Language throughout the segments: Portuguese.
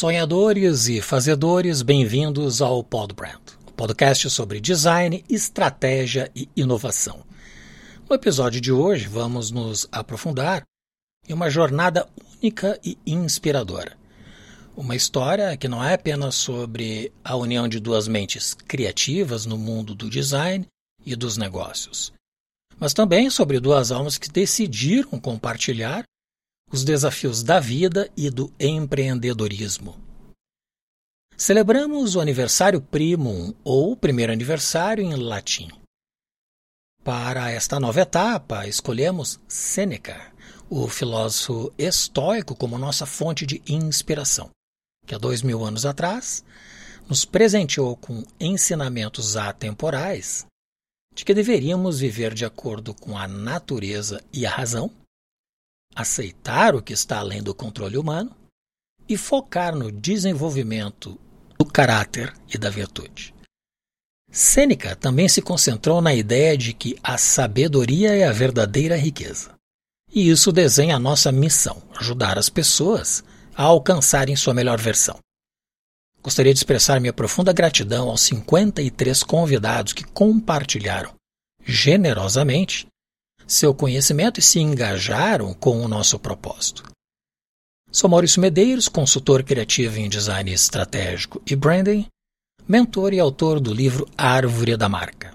Sonhadores e fazedores, bem-vindos ao Podbrand, o podcast sobre design, estratégia e inovação. No episódio de hoje, vamos nos aprofundar em uma jornada única e inspiradora. Uma história que não é apenas sobre a união de duas mentes criativas no mundo do design e dos negócios, mas também sobre duas almas que decidiram compartilhar os desafios da vida e do empreendedorismo. Celebramos o aniversário primum, ou primeiro aniversário em latim. Para esta nova etapa, escolhemos Sêneca, o filósofo estoico, como nossa fonte de inspiração, que há dois mil anos atrás nos presenteou com ensinamentos atemporais de que deveríamos viver de acordo com a natureza e a razão, aceitar o que está além do controle humano e focar no desenvolvimento do caráter e da virtude. Sêneca também se concentrou na ideia de que a sabedoria é a verdadeira riqueza. E isso desenha a nossa missão: ajudar as pessoas a alcançarem sua melhor versão. Gostaria de expressar minha profunda gratidão aos 53 convidados que compartilharam generosamente seu conhecimento e se engajaram com o nosso propósito. Sou Maurício Medeiros, consultor criativo em design estratégico e branding, mentor e autor do livro Árvore da Marca,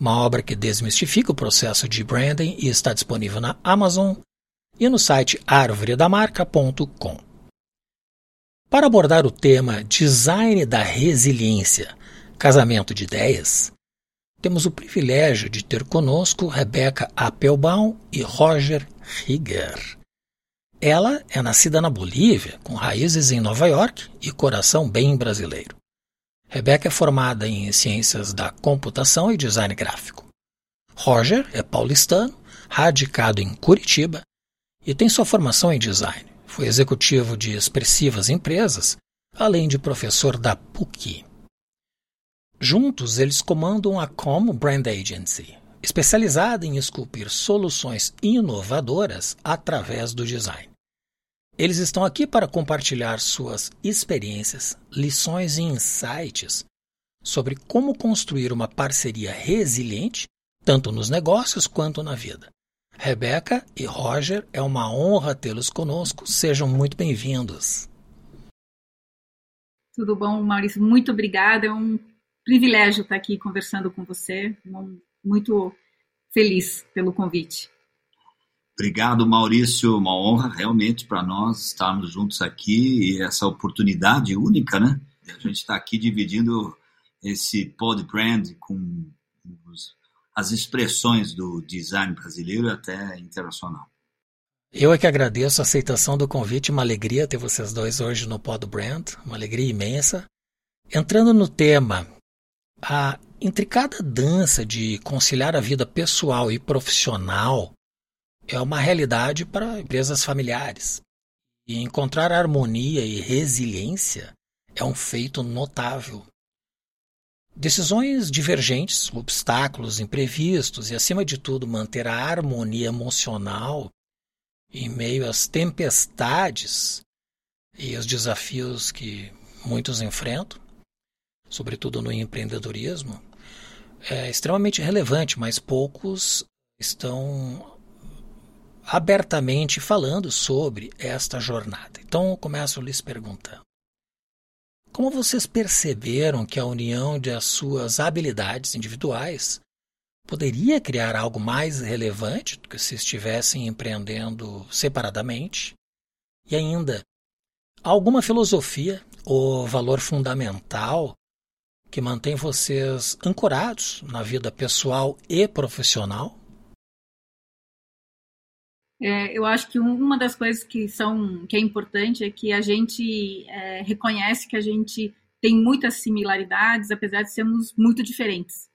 uma obra que desmistifica o processo de branding e está disponível na Amazon e no site arvoredamarca.com. Para abordar o tema Design da Resiliência, Casamento de Ideias, temos o privilégio de ter conosco Rebecca Appelbaum e Roger Rieger. Ela é nascida na Bolívia, com raízes em Nova York e coração bem brasileiro. Rebecca é formada em Ciências da Computação e Design Gráfico. Roger é paulistano, radicado em Curitiba e tem sua formação em design. Foi executivo de expressivas empresas, além de professor da PUC. Juntos, eles comandam a Com Brand Agency, especializada em esculpir soluções inovadoras através do design. Eles estão aqui para compartilhar suas experiências, lições e insights sobre como construir uma parceria resiliente, tanto nos negócios quanto na vida. Rebeca e Roger, é uma honra tê-los conosco. Sejam muito bem-vindos. Tudo bom, Maurício? Muito obrigada. É um privilégio estar aqui conversando com você. Muito feliz pelo convite. Obrigado, Maurício. Uma honra realmente para nós estarmos juntos aqui e essa oportunidade única, né? A gente está aqui dividindo esse pod brand com os, as expressões do design brasileiro até internacional. Eu é que agradeço a aceitação do convite, uma alegria ter vocês dois hoje no Pod Brand, uma alegria imensa. Entrando no tema, a intricada dança de conciliar a vida pessoal e profissional é uma realidade para empresas familiares. E encontrar harmonia e resiliência é um feito notável. Decisões divergentes, obstáculos imprevistos e, acima de tudo, manter a harmonia emocional em meio às tempestades e os desafios que muitos enfrentam sobretudo no empreendedorismo, é extremamente relevante, mas poucos estão abertamente falando sobre esta jornada. Então, eu começo lhes perguntando: como vocês perceberam que a união de as suas habilidades individuais poderia criar algo mais relevante do que se estivessem empreendendo separadamente? E ainda, alguma filosofia ou valor fundamental que mantém vocês ancorados na vida pessoal e profissional? É, eu acho que uma das coisas que são que é importante é que a gente é, reconhece que a gente tem muitas similaridades, apesar de sermos muito diferentes.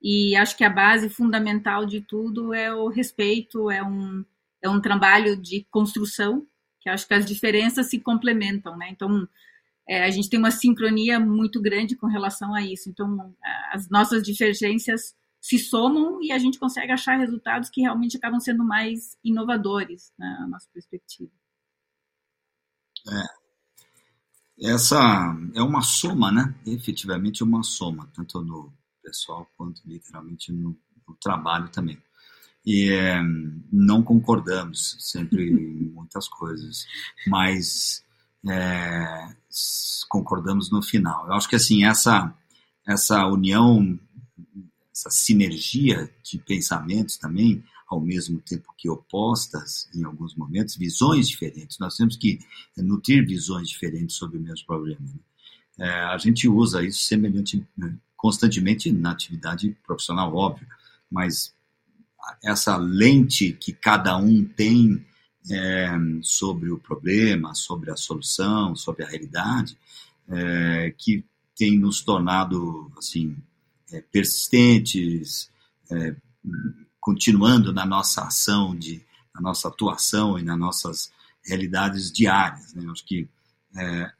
E acho que a base fundamental de tudo é o respeito, é um, é um trabalho de construção, que acho que as diferenças se complementam, né? Então, é, a gente tem uma sincronia muito grande com relação a isso. Então, as nossas divergências se somam e a gente consegue achar resultados que realmente acabam sendo mais inovadores na nossa perspectiva. É. essa é uma soma, né? Efetivamente é uma soma, tanto no pessoal quanto literalmente no, no trabalho também. E é, não concordamos sempre em muitas coisas, mas é, concordamos no final. Eu acho que assim essa essa união, essa sinergia de pensamentos também ao mesmo tempo que opostas em alguns momentos, visões diferentes. Nós temos que nutrir visões diferentes sobre o mesmo problema. Né? É, a gente usa isso semelhante né, constantemente na atividade profissional, óbvio, mas essa lente que cada um tem é, sobre o problema, sobre a solução, sobre a realidade, é, que tem nos tornado assim é, persistentes, é, continuando na nossa ação, de, na nossa atuação e nas nossas realidades diárias. Né? Acho que é,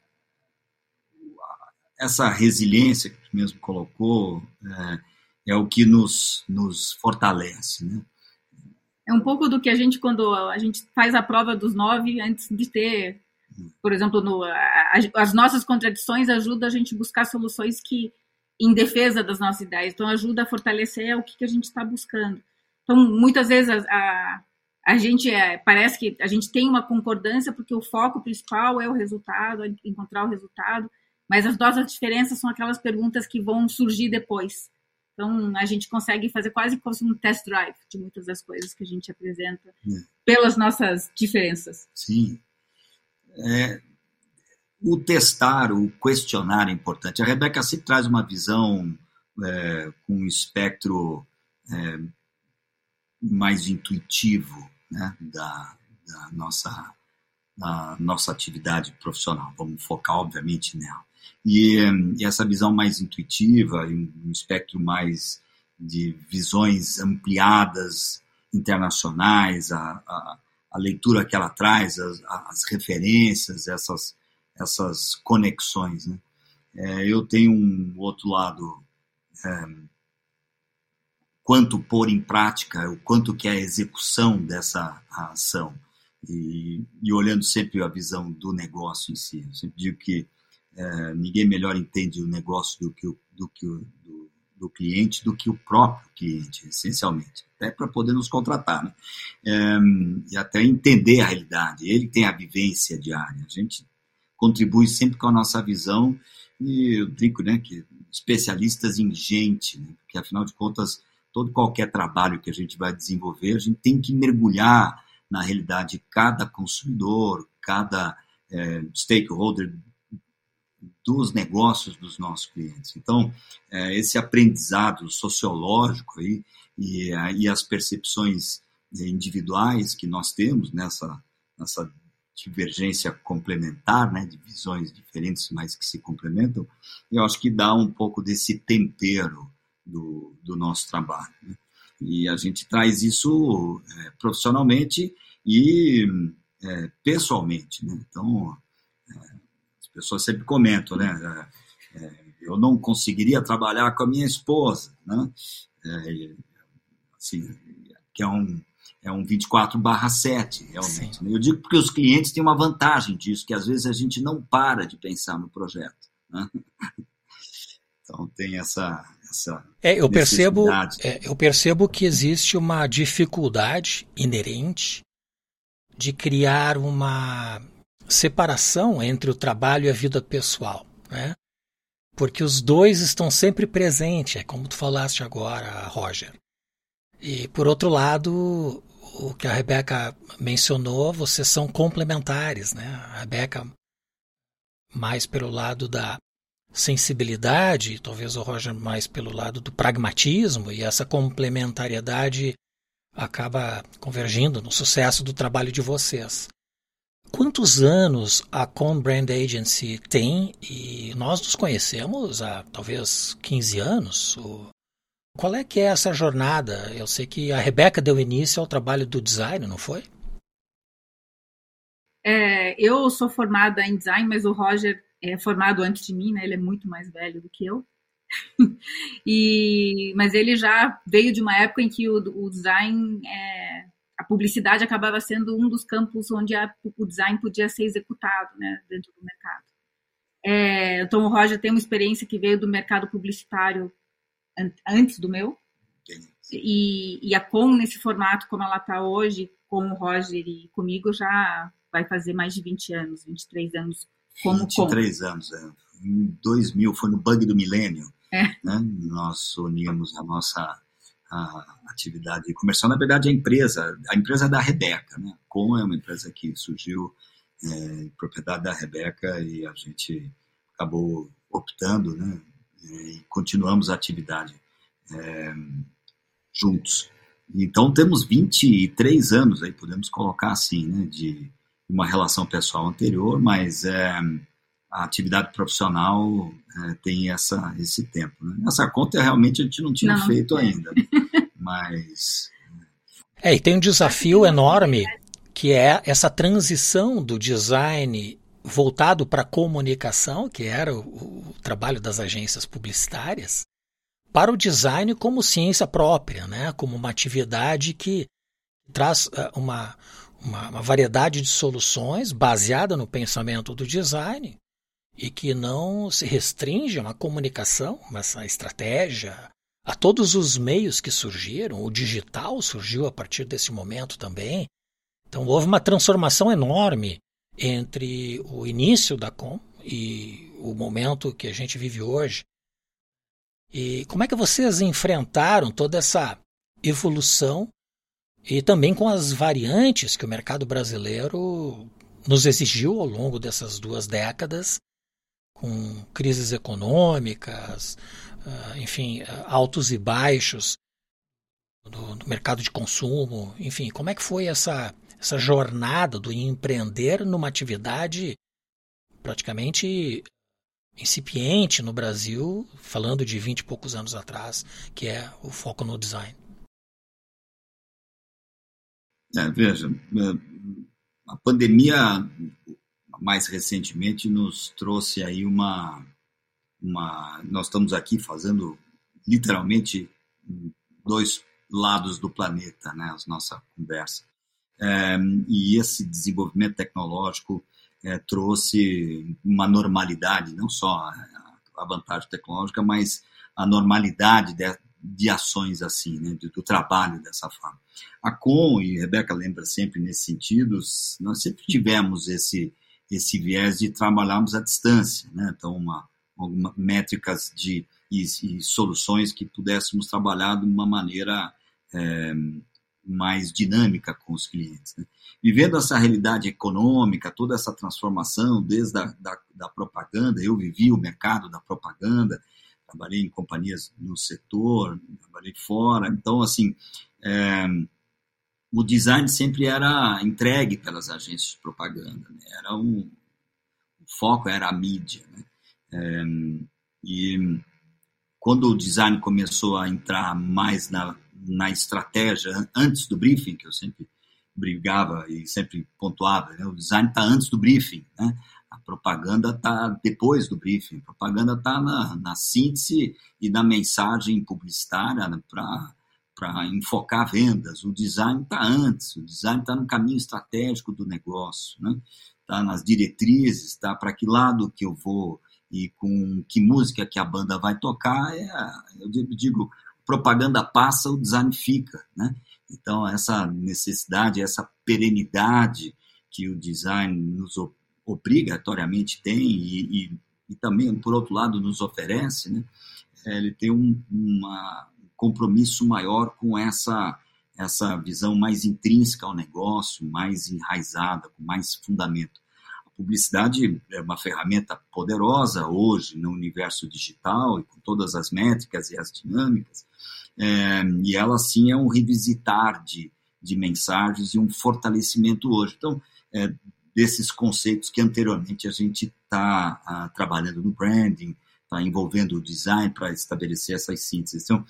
essa resiliência que tu mesmo colocou é, é, o que nos, nos fortalece. Né? É um pouco do que a gente, quando a gente faz a prova dos nove, antes de ter, por exemplo, no, a, as nossas contradições ajudam a gente buscar soluções que em defesa das nossas ideias. Então, ajuda a fortalecer o que, que a gente está buscando. Então, muitas vezes a, a, a gente é, parece que a gente tem uma concordância porque o foco principal é o resultado, é encontrar o resultado, mas as nossas diferenças são aquelas perguntas que vão surgir depois. Então, a gente consegue fazer quase como um test drive de muitas das coisas que a gente apresenta é. pelas nossas diferenças. Sim. É, o testar, o questionar é importante. A Rebeca sempre traz uma visão é, com um espectro é, mais intuitivo né, da, da, nossa, da nossa atividade profissional. Vamos focar, obviamente, nela. E, e essa visão mais intuitiva, um espectro mais de visões ampliadas, internacionais, a, a, a leitura que ela traz, as, as referências, essas, essas conexões. Né? É, eu tenho um outro lado é, quanto pôr em prática, o quanto que é a execução dessa ação. E, e, olhando sempre a visão do negócio em si. Eu sempre digo que é, ninguém melhor entende o negócio do que o, do, que o, do, do cliente do que o próprio cliente, essencialmente. Até para poder nos contratar, né? É, e até entender a realidade. Ele tem a vivência diária. A gente contribui sempre com a nossa visão e eu digo né, que especialistas em gente, né? porque afinal de contas todo qualquer trabalho que a gente vai desenvolver, a gente tem que mergulhar na realidade de cada consumidor, cada é, stakeholder dos negócios dos nossos clientes. Então, é, esse aprendizado sociológico aí, e, e as percepções individuais que nós temos nessa, nessa divergência complementar, né, de visões diferentes, mas que se complementam, eu acho que dá um pouco desse tempero do, do nosso trabalho. Né? E a gente traz isso é, profissionalmente e é, pessoalmente. Né? Então, é, pessoas sempre comentam, né? É, é, eu não conseguiria trabalhar com a minha esposa, né? É, assim, que é um, é um 24 barra 7, realmente. Né? Eu digo porque os clientes têm uma vantagem disso, que às vezes a gente não para de pensar no projeto. Né? Então tem essa, essa é, eu percebo, é, eu percebo que existe uma dificuldade inerente de criar uma separação entre o trabalho e a vida pessoal, né? Porque os dois estão sempre presentes, é como tu falaste agora, Roger. E por outro lado, o que a Rebeca mencionou, vocês são complementares, né? A Rebeca mais pelo lado da sensibilidade, talvez o Roger mais pelo lado do pragmatismo, e essa complementariedade acaba convergindo no sucesso do trabalho de vocês. Quantos anos a Com Brand Agency tem e nós nos conhecemos há talvez 15 anos? Qual é que é essa jornada? Eu sei que a Rebeca deu início ao trabalho do design, não foi? É, eu sou formada em design, mas o Roger é formado antes de mim, né? Ele é muito mais velho do que eu. e, mas ele já veio de uma época em que o, o design, é, a publicidade acabava sendo um dos campos onde a, o design podia ser executado, né, dentro do mercado. É, o Tom Roger tem uma experiência que veio do mercado publicitário antes do meu. E, e, a Com, nesse formato como ela está hoje, com o Roger e comigo, já vai fazer mais de 20 anos, 23 anos como 23 Com. anos, é. Em 2000, foi no Bug do Milênio, é. né? nós unimos a nossa a atividade comercial. Na verdade, a empresa, a empresa é da Rebeca, né? Com é uma empresa que surgiu é, propriedade da Rebeca e a gente acabou optando, né? E continuamos a atividade é, juntos. Então temos 23 anos aí, podemos colocar assim, né, de uma relação pessoal anterior, mas é, a atividade profissional é, tem essa, esse tempo. Né? Essa conta realmente a gente não tinha não. feito ainda, né? Mas... É, e tem um desafio enorme que é essa transição do design voltado para a comunicação, que era o, o, trabalho das agências publicitárias, para o design como ciência própria, né? como uma atividade que traz uh, uma, uma, uma, variedade de soluções baseada no pensamento do design e que não se restringe a uma comunicação, mas a estratégia, a todos os meios que surgiram. O digital surgiu a partir desse momento também. Então houve uma transformação enorme entre o início da Com e o momento que a gente vive hoje. E como é que vocês enfrentaram toda essa evolução e também com as variantes que o mercado brasileiro nos exigiu ao longo dessas duas décadas, com crises econômicas, enfim, altos e baixos do, do mercado de consumo, enfim, como é que foi essa, essa jornada do empreender numa atividade praticamente incipiente no Brasil, falando de 20 e poucos anos atrás, que é o foco no design. É, veja, é, a pandemia mais recentemente nos trouxe aí uma, uma nós estamos aqui fazendo literalmente dois lados do planeta, né, a nossa conversa. É, e esse desenvolvimento tecnológico é, trouxe uma normalidade, não só a vantagem tecnológica, mas a normalidade de, de ações assim, né, do, do, trabalho dessa forma. A Com, e a Rebeca lembra sempre nesse sentido, nós sempre tivemos esse, esse viés de trabalharmos à distância, né, então uma, algumas métricas de, e, e, soluções que pudéssemos trabalhar de uma maneira é, mais dinâmica com os clientes. Né? Vivendo essa realidade econômica, toda essa transformação, desde a da, da propaganda, eu vivi o mercado da propaganda, trabalhei em companhias no setor, trabalhei fora, então, assim, é, o design sempre era entregue pelas agências de propaganda, né? era um, o foco era a mídia, né? É, e quando o design começou a entrar mais na na estratégia antes do briefing, que eu sempre brigava e sempre pontuava, né? o design está antes do briefing, né? a propaganda está depois do briefing, a propaganda está na, na, síntese e na mensagem publicitária né? para enfocar vendas, o design está antes, o design está no caminho estratégico do negócio, está né? Tá nas diretrizes, está para que lado que eu vou e com que música que a banda vai tocar, é, eu digo, propaganda passa, o design fica, né? Então, essa necessidade, essa perenidade que o design nos obrigatoriamente tem e, e, e também, por outro lado, nos oferece, né? ele tem um uma, compromisso maior com essa, essa visão mais intrínseca ao negócio, mais enraizada, com mais fundamento. Publicidade é uma ferramenta poderosa hoje no universo digital e com todas as métricas e as dinâmicas, é, e ela, sim, é um revisitar de, de mensagens e um fortalecimento hoje. Então, é, desses conceitos que anteriormente a gente está ah, trabalhando no branding, está envolvendo o design para estabelecer essas sínteses. Então,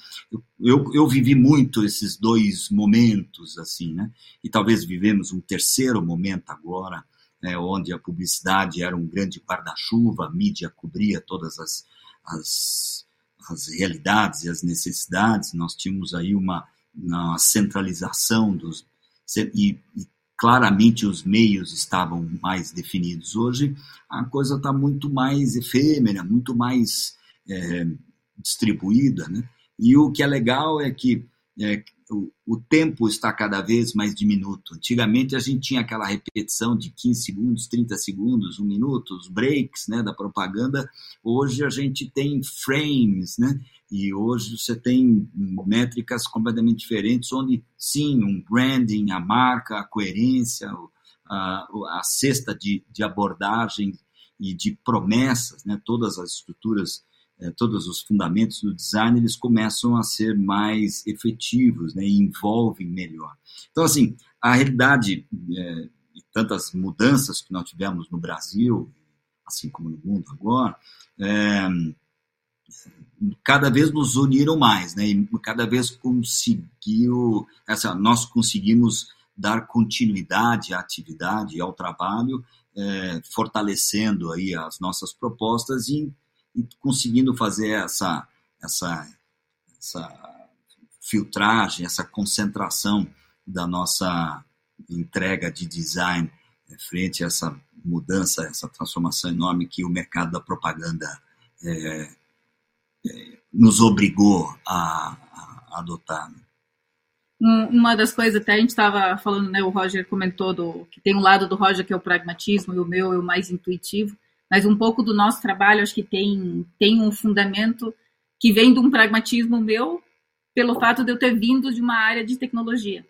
eu, eu, vivi muito esses dois momentos, assim, né? E talvez vivemos um terceiro momento agora, né, onde a publicidade era um grande guarda-chuva, a mídia cobria todas as, as as realidades e as necessidades, nós tínhamos aí uma, uma centralização dos. E, e, claramente os meios estavam mais definidos. Hoje a coisa está muito mais efêmera, muito mais é, distribuída, né? E o que é legal é que é, o, tempo está cada vez mais diminuto. Antigamente a gente tinha aquela repetição de 15 segundos, 30 segundos, um minuto, os breaks né, da propaganda. Hoje a gente tem frames, né? E hoje você tem métricas completamente diferentes, onde sim, um branding, a marca, a coerência, a, a cesta de, de abordagem e de promessas, né? todas as estruturas todos os fundamentos do design, eles começam a ser mais efetivos né, e envolvem melhor. Então, assim, a realidade é, e tantas mudanças que nós tivemos no Brasil, assim como no mundo agora, é, cada vez nos uniram mais, né? E cada vez conseguiu, essa, nós conseguimos dar continuidade à atividade ao trabalho, é, fortalecendo aí as nossas propostas e e conseguindo fazer essa, essa, essa filtragem, essa concentração da nossa entrega de design frente a essa mudança, essa transformação enorme que o mercado da propaganda é, é, nos obrigou a, a adotar. Né? Uma das coisas, até a gente estava falando, né, o Roger comentou do, que tem um lado do Roger que é o pragmatismo e o meu é o mais intuitivo mas um pouco do nosso trabalho acho que tem, tem um fundamento que vem de um pragmatismo meu pelo fato de eu ter vindo de uma área de tecnologia.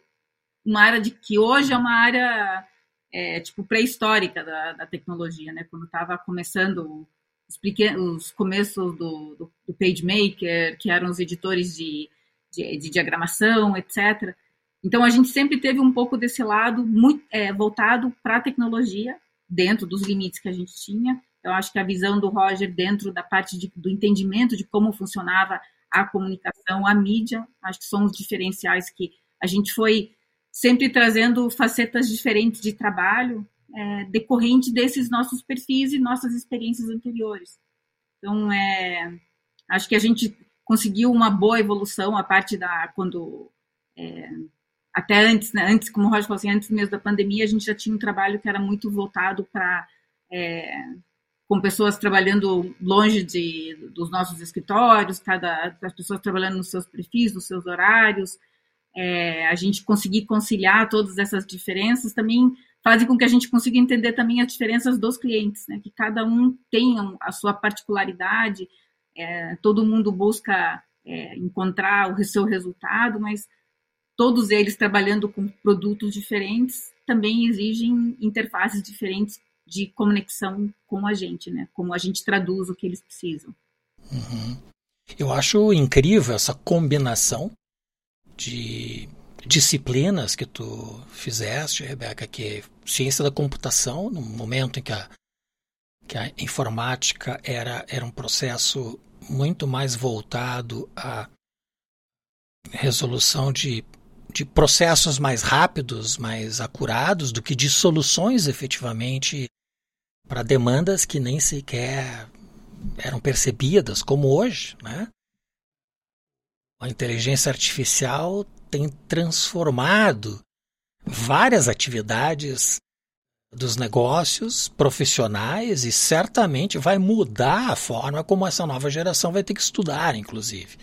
Uma área de que hoje é uma área é, tipo pré-histórica da, da, tecnologia, né? Quando estava começando os, os começos do, do, do, PageMaker, que eram os editores de, de, de, diagramação, etc. Então a gente sempre teve um pouco desse lado muito é, voltado para a tecnologia dentro dos limites que a gente tinha eu acho que a visão do Roger dentro da parte de, do entendimento de como funcionava a comunicação, a mídia, acho que são os diferenciais que a gente foi sempre trazendo facetas diferentes de trabalho é, decorrente desses nossos perfis e nossas experiências anteriores. Então, é, acho que a gente conseguiu uma boa evolução a parte da quando é, até antes, né, antes como o Roger falou assim, antes mesmo da pandemia, a gente já tinha um trabalho que era muito voltado para é, com pessoas trabalhando longe de, dos nossos escritórios, cada as pessoas trabalhando nos seus perfis, nos seus horários, é, a gente conseguir conciliar todas essas diferenças também fazem com que a gente consiga entender também as diferenças dos clientes, né? Que cada um tem a sua particularidade, é, todo mundo busca é, encontrar o seu resultado, mas todos eles trabalhando com produtos diferentes também exigem interfaces diferentes de conexão com a gente, né? Como a gente traduz o que eles precisam. Uhum. Eu acho incrível essa combinação de disciplinas que tu fizeste, Rebeca, que é ciência da computação, no momento em que a, que a informática era, era um processo muito mais voltado à resolução de, de processos mais rápidos, mais acurados, do que de soluções efetivamente para demandas que nem sequer eram percebidas, como hoje, né? A inteligência artificial tem transformado várias atividades dos negócios profissionais e certamente vai mudar a forma como essa nova geração vai ter que estudar, inclusive.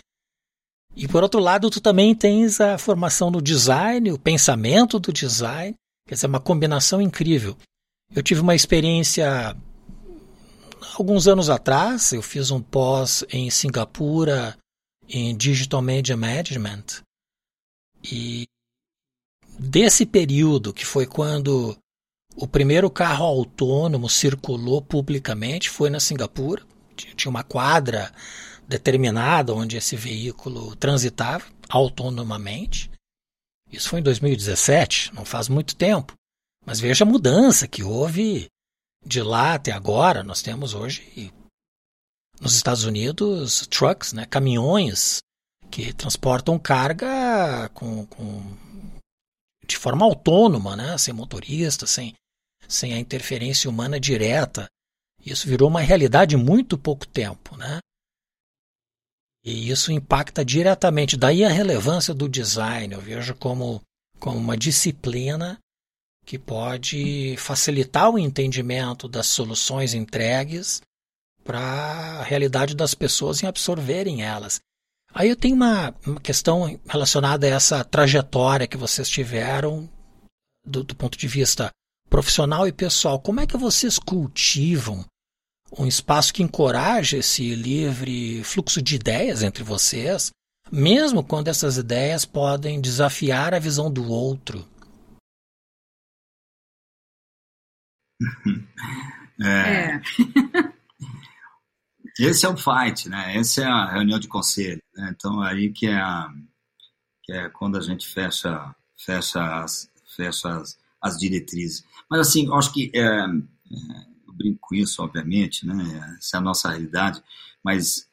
E por outro lado, tu também tens a formação do design, o pensamento do design, quer dizer, uma combinação incrível. Eu tive uma experiência alguns anos atrás, eu fiz um pós em Singapura em Digital Media Management. E desse período, que foi quando o primeiro carro autônomo circulou publicamente, foi na Singapura. Tinha uma quadra determinada onde esse veículo transitava autonomamente. Isso foi em 2017, não faz muito tempo. Mas veja a mudança que houve de lá até agora. Nós temos hoje nos Estados Unidos trucks, né, caminhões que transportam carga com, com, de forma autônoma, né, sem motorista, sem, sem a interferência humana direta. Isso virou uma realidade em muito pouco tempo, né? E isso impacta diretamente. Daí a relevância do design, eu vejo como, como uma disciplina que pode facilitar o entendimento das soluções entregues para a realidade das pessoas em absorverem elas. Aí eu tenho uma, uma questão relacionada a essa trajetória que vocês tiveram do, do ponto de vista profissional e pessoal. Como é que vocês cultivam um espaço que encoraje esse livre fluxo de ideias entre vocês, mesmo quando essas ideias podem desafiar a visão do outro? É. é. Esse é o fight, né? Essa é a reunião de conselho. Né? Então, aí que é, a, que é quando a gente fecha, fecha, as, fecha as, as diretrizes. Mas, assim, eu acho que, é, é, eu brinco com isso, obviamente, né? Essa é a nossa realidade, mas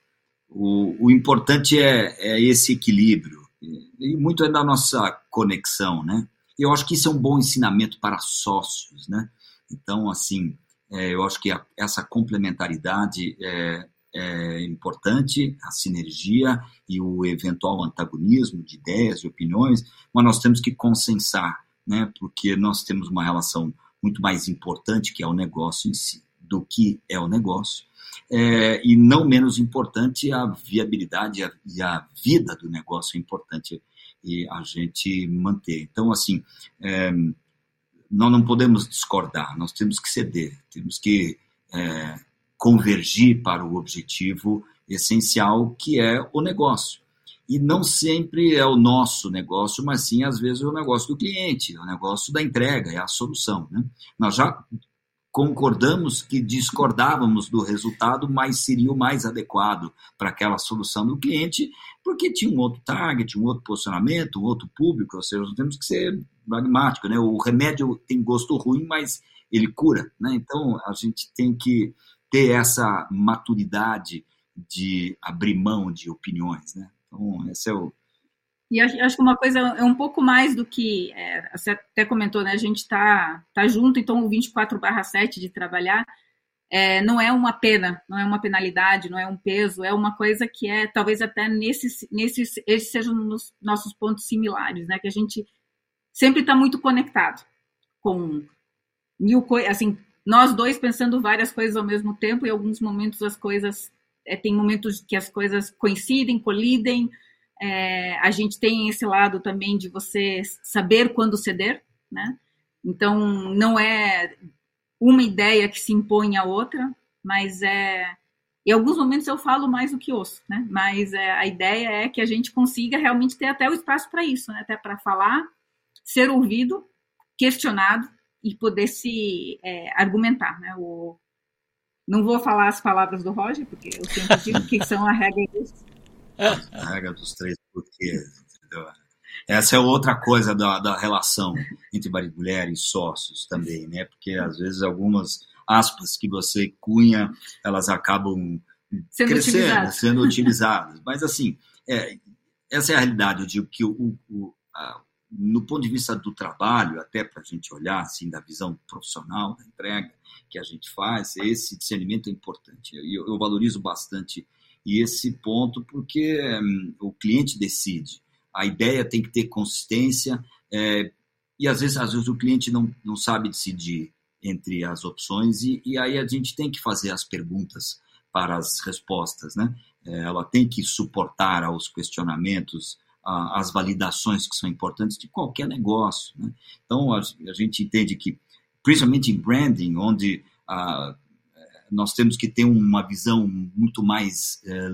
o, o importante é, é esse equilíbrio. E muito é da nossa conexão, né? Eu acho que isso é um bom ensinamento para sócios, né? Então, assim, é, eu acho que a, essa complementaridade é, é, importante, a sinergia e o eventual antagonismo de ideias e opiniões, mas nós temos que consensar, né, porque nós temos uma relação muito mais importante, que é o negócio em si, do que é o negócio, é, e não menos importante a viabilidade e a vida do negócio é importante e a gente manter. Então, assim, é, nós não podemos discordar, nós temos que ceder, temos que é, convergir para o objetivo essencial que é o negócio. E não sempre é o nosso negócio, mas sim, às vezes, o negócio do cliente, o negócio da entrega, é a solução. Né? Nós já concordamos que discordávamos do resultado, mas seria o mais adequado para aquela solução do cliente, porque tinha um outro target, um outro posicionamento, um outro público, ou seja, nós temos que ser pragmáticos. Né? O remédio tem gosto ruim, mas ele cura. Né? Então, a gente tem que ter essa maturidade de abrir mão de opiniões. Né? Então, esse é o, e acho que uma coisa é um pouco mais do que, é, você até comentou, né? A gente está tá junto, então o 24 barra 7 de trabalhar é, não é uma pena, não é uma penalidade, não é um peso, é uma coisa que é, talvez até nesses, nesses esses sejam nos nossos pontos similares, né? Que a gente sempre está muito conectado com mil coisas, assim, nós dois pensando várias coisas ao mesmo tempo, e alguns momentos as coisas, é, tem momentos que as coisas coincidem, colidem, é, a gente tem esse lado também de você saber quando ceder, né? Então, não é uma ideia que se impõe à outra, mas é. Em alguns momentos eu falo mais do que ouço, né? Mas é, a ideia é que a gente consiga realmente ter até o espaço para isso, né? Até para falar, ser ouvido, questionado e poder se é, argumentar, né? O, não vou falar as palavras do Roger, porque eu sempre digo que são a regra disso a regra dos três porquês, entendeu? Essa é outra coisa da, da relação entre marido e mulher e sócios também, né? Porque às vezes algumas aspas que você cunha, elas acabam sendo crescendo, utilizadas. sendo utilizadas. Mas assim, é, essa é a realidade. Eu digo que o, o a, no ponto de vista do trabalho, até para a gente olhar assim da visão profissional da entrega que a gente faz, esse discernimento é importante. Eu, eu valorizo bastante esse ponto porque hum, o cliente decide. A ideia tem que ter consistência é, e às vezes, às vezes o cliente não, não sabe decidir entre as opções e, e aí a gente tem que fazer as perguntas para as respostas, né? É, ela tem que suportar aos questionamentos, a, as validações que são importantes de qualquer negócio. Né? Então a, a, gente entende que, principalmente em branding, onde a, nós temos que ter uma visão muito mais é,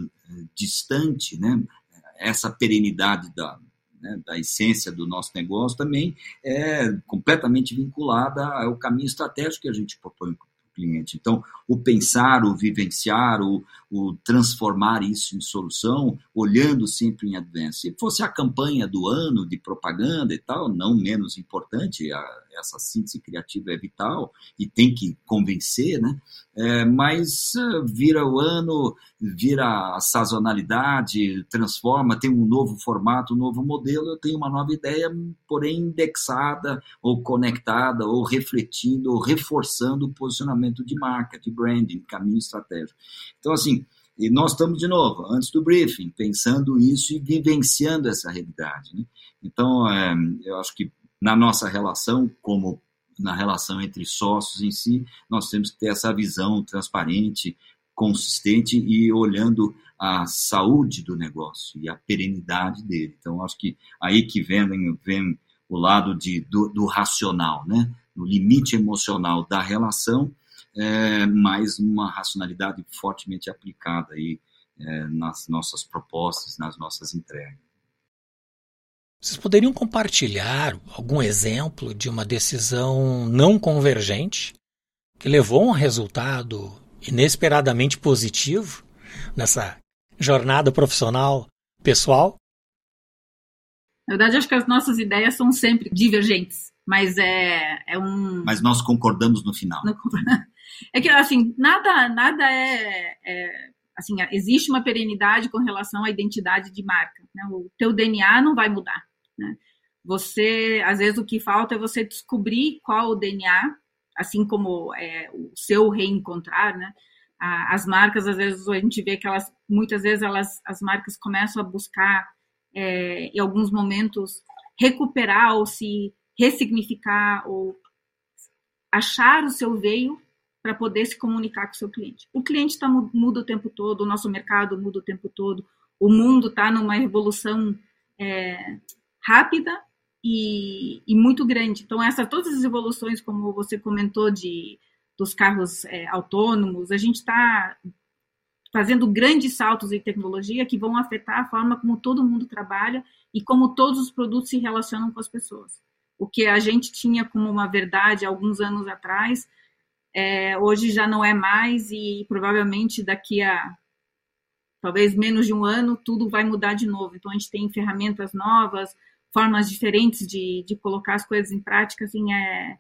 distante, né? Essa perenidade da, né, da essência do nosso negócio também é completamente vinculada ao caminho estratégico que a gente propõe cliente. Então, o pensar, o vivenciar, o, o transformar isso em solução, olhando sempre em advance. Se fosse a campanha do ano de propaganda e tal, não menos importante, a, essa síntese criativa é vital e tem que convencer, né? É, mas uh, vira o ano, vira a sazonalidade, transforma, tem um novo formato, um novo modelo, eu tenho uma nova ideia, porém indexada ou conectada ou refletindo ou reforçando o posicionamento de marca, de branding, caminho estratégico. Então, assim, e nós estamos, de novo, antes do briefing, pensando isso e vivenciando essa realidade. Né? Então, é, eu acho que na nossa relação como na relação entre sócios em si, nós temos que ter essa visão transparente, consistente e olhando a saúde do negócio e a perenidade dele. Então, acho que aí que vem, vem o lado de, do, do racional, né? o limite emocional da relação, é, mas uma racionalidade fortemente aplicada aí, é, nas nossas propostas, nas nossas entregas. Vocês poderiam compartilhar algum exemplo de uma decisão não convergente que levou a um resultado inesperadamente positivo nessa jornada profissional pessoal? Na verdade, acho que as nossas ideias são sempre divergentes, mas é, é um. Mas nós concordamos no final. É que, assim, nada, nada é, é assim, existe uma perenidade com relação à identidade de marca. Né? O teu DNA não vai mudar. Né? Você, às vezes, o que falta é você descobrir qual o DNA, assim como é, o seu reencontrar, né? As marcas, às vezes, a gente vê que elas, muitas vezes, elas, as marcas começam a buscar, é, em alguns momentos, recuperar ou se ressignificar ou achar o seu veio para poder se comunicar com o seu cliente. O cliente tá, muda o tempo todo, o nosso mercado muda o tempo todo, o mundo está numa revolução é, rápida e, e, muito grande. Então, essas todas as evoluções, como você comentou, de dos carros é, autônomos, a gente está fazendo grandes saltos em tecnologia que vão afetar a forma como todo mundo trabalha e como todos os produtos se relacionam com as pessoas. O que a gente tinha como uma verdade alguns anos atrás, é, hoje já não é mais e provavelmente daqui a talvez menos de um ano tudo vai mudar de novo. Então a gente tem ferramentas novas, formas diferentes de, de colocar as coisas em prática, assim, é,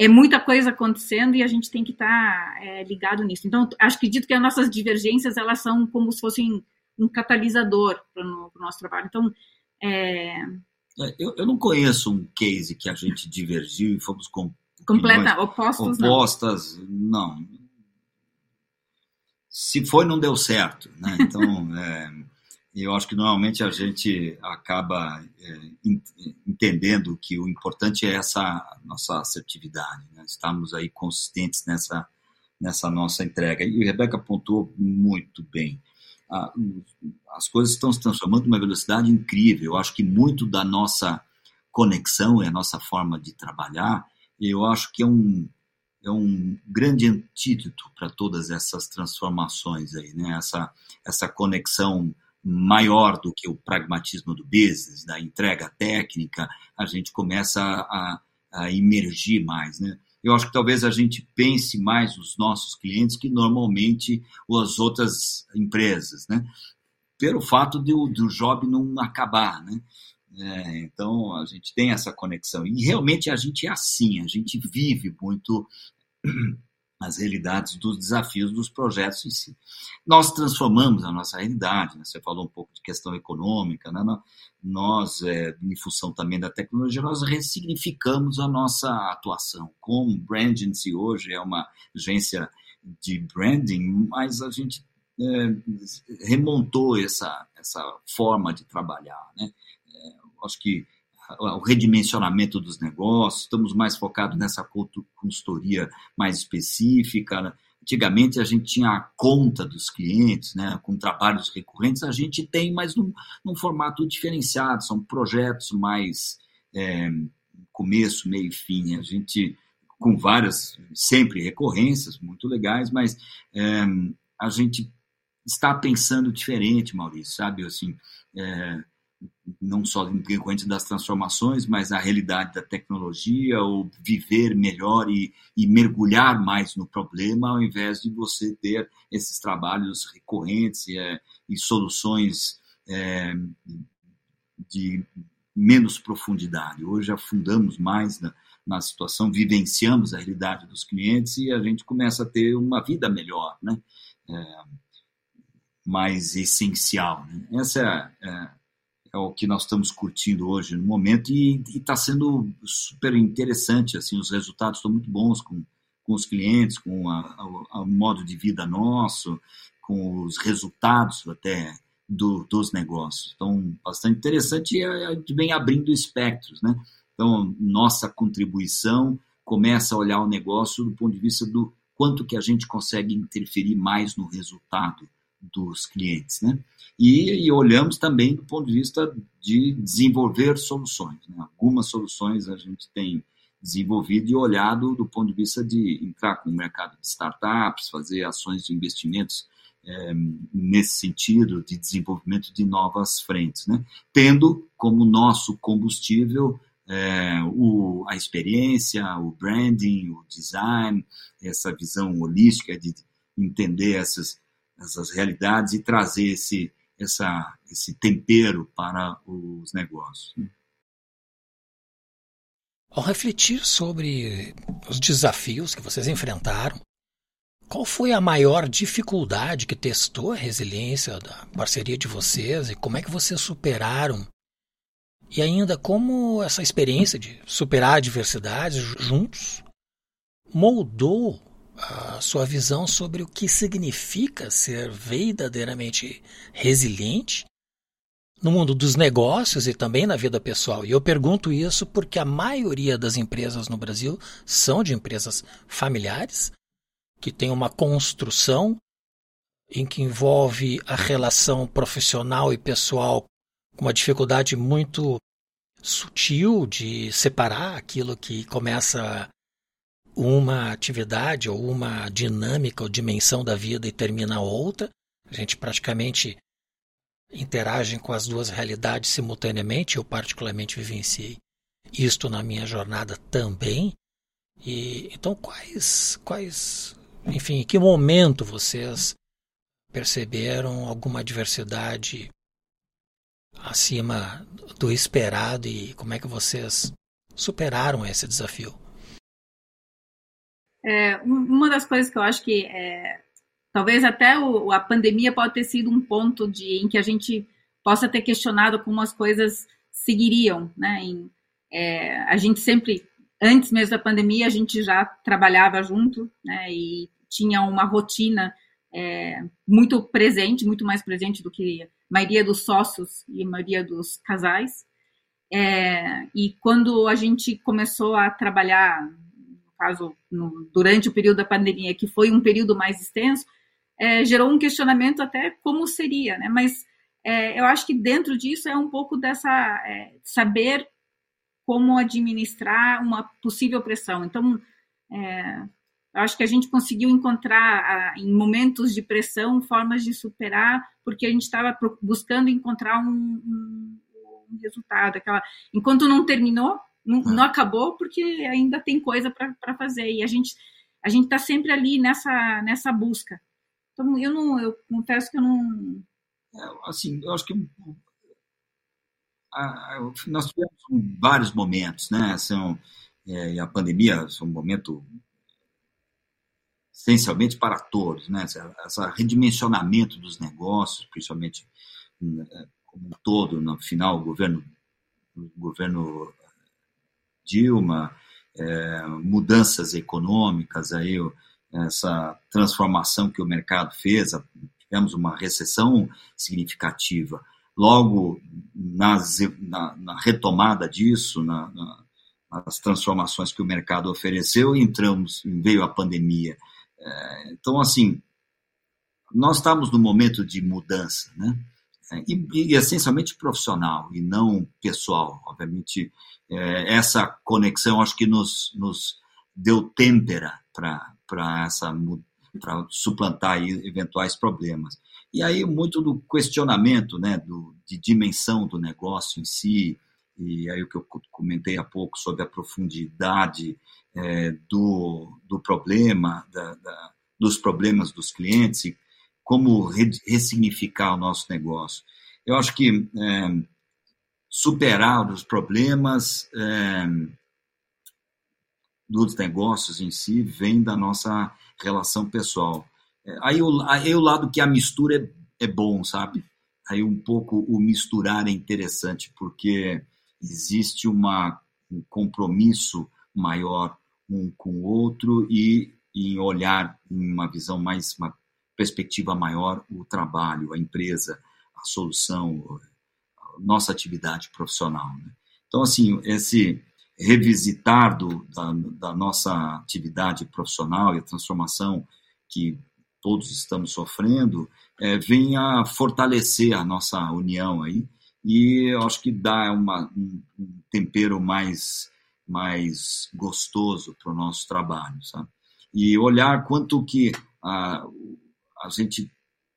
é muita coisa acontecendo e a gente tem que estar tá, é, ligado nisso. Então, acho que dito que as nossas divergências, elas são como se fossem um catalisador para o no, nosso trabalho. Então, é... é... Eu, eu não conheço um case que a gente divergiu e fomos com completa opostos opostas não. não se foi não deu certo né então é, eu acho que normalmente a gente acaba é, entendendo que o importante é essa nossa assertividade, né? estarmos aí consistentes nessa, nessa nossa entrega. E a Rebeca apontou muito bem. as coisas estão se transformando numa velocidade incrível. Eu acho que muito da nossa conexão e a nossa forma de trabalhar, eu acho que é um, é um grande antídoto para todas essas transformações aí, né? Essa, essa conexão maior do que o pragmatismo do business, da entrega técnica, a gente começa a, a emergir mais, né? Eu acho que talvez a gente pense mais nos nossos clientes que normalmente as outras empresas, né? Pelo fato de o do job não acabar, né? É, então a gente tem essa conexão e realmente a gente é assim, a gente vive muito as realidades dos desafios dos projetos em si. Nós transformamos a nossa realidade, né? você falou um pouco de questão econômica, né? nós, é, em função também da tecnologia, nós ressignificamos a nossa atuação. Como Brandincy hoje é uma agência de branding, mas a gente é, remontou essa, essa forma de trabalhar. Né? É, acho que o redimensionamento dos negócios, estamos mais focados nessa consultoria mais específica. Né? Antigamente a gente tinha a conta dos clientes, né, com trabalhos recorrentes, a gente tem, mas num, num formato diferenciado, são projetos mais é, começo, meio e fim. A gente, com várias, sempre recorrências muito legais, mas é, a gente está pensando diferente, Maurício, sabe? Assim, é, não só decorrente das transformações, mas a realidade da tecnologia, ou viver melhor e, e, mergulhar mais no problema, ao invés de você ter esses trabalhos recorrentes e, é, e soluções é, de menos profundidade. Hoje afundamos mais na, na situação, vivenciamos a realidade dos clientes e a gente começa a ter uma vida melhor, né? É, mais essencial. Né? Essa é, é é o que nós estamos curtindo hoje no momento e está sendo super interessante, assim, os resultados estão muito bons com, com os clientes, com o modo de vida nosso, com os resultados até do, dos negócios. Então, bastante interessante e a gente vem abrindo espectros, né? Então, nossa contribuição começa a olhar o negócio do ponto de vista do quanto que a gente consegue interferir mais no resultado dos clientes, né? E, e olhamos também do ponto de vista de desenvolver soluções. Né? Algumas soluções a gente tem desenvolvido e olhado do ponto de vista de entrar no mercado de startups, fazer ações de investimentos é, nesse sentido de desenvolvimento de novas frentes, né? tendo como nosso combustível é, o, a experiência, o branding, o design, essa visão holística de entender essas, essas realidades e trazer esse, essa, esse tempero para os negócios. Ao refletir sobre os desafios que vocês enfrentaram, qual foi a maior dificuldade que testou a resiliência da parceria de vocês e como é que vocês superaram? E ainda como essa experiência de superar adversidades juntos moldou a sua visão sobre o que significa ser verdadeiramente resiliente no mundo dos negócios e também na vida pessoal. E eu pergunto isso porque a maioria das empresas no Brasil são de empresas familiares, que têm uma construção em que envolve a relação profissional e pessoal com uma dificuldade muito sutil de separar aquilo que começa uma atividade ou uma dinâmica ou dimensão da vida e termina outra. A gente praticamente interagem com as duas realidades simultaneamente. Eu particularmente vivenciei isto na minha jornada também. E então quais quais enfim, em que momento vocês perceberam alguma adversidade acima do esperado e como é que vocês superaram esse desafio? É, uma das coisas que eu acho que é, Talvez até o, a pandemia pode ter sido um ponto de, em que a gente possa ter questionado como as coisas seguiriam, né? Em, é, a gente sempre, antes mesmo da pandemia, a gente já trabalhava junto, né? E tinha uma rotina é, muito presente, muito mais presente do que a maioria dos sócios e a maioria dos casais. É, e quando a gente começou a trabalhar, caso, no, durante o período da pandemia, que foi um período mais extenso, é, gerou um questionamento até como seria, né? Mas é, eu acho que dentro disso é um pouco dessa é, saber como administrar uma possível pressão. Então, é, eu acho que a gente conseguiu encontrar em momentos de pressão formas de superar, porque a gente estava buscando encontrar um, um, um resultado. Aquela, enquanto não terminou, não, é. não acabou, porque ainda tem coisa para fazer. E a gente a gente está sempre ali nessa nessa busca. Então, eu não, eu confesso que eu não. É, assim, eu acho que a, a, nós tivemos vários momentos, né? São, é, a pandemia foi um momento essencialmente para todos, né? Esse redimensionamento dos negócios, principalmente é, como um todo, no final, o governo, o governo Dilma, é, mudanças econômicas, aí essa transformação que o mercado fez, tivemos uma recessão significativa. Logo, nas, na, na, retomada disso, na, na, nas transformações que o mercado ofereceu, entramos, veio a pandemia. É, então, assim, nós estamos num momento de mudança, né? É, e, e, essencialmente profissional e não pessoal. Obviamente, é, essa conexão acho que nos, nos deu têmpera para essa para suplantar eventuais problemas. E aí muito do questionamento, né, do, de dimensão do negócio em si, e aí o que eu comentei há pouco sobre a profundidade é, do, do problema, da, da, dos problemas dos clientes e como re, ressignificar o nosso negócio. Eu acho que é, superar os problemas é, dos negócios em si vem da nossa relação pessoal. É, aí, o, aí o lado que a mistura é, é bom, sabe? Aí um pouco o misturar é interessante, porque existe uma, um compromisso maior um com o outro e em olhar em uma visão mais, uma perspectiva maior, o trabalho, a empresa, a solução, a nossa atividade profissional. Né? Então, assim, esse revisitar do, da, da, nossa atividade profissional e a transformação que todos estamos sofrendo, é, vem a fortalecer a nossa união aí e acho que dá uma, um, um tempero mais mais gostoso para o nosso trabalho, sabe? E olhar quanto que a, a gente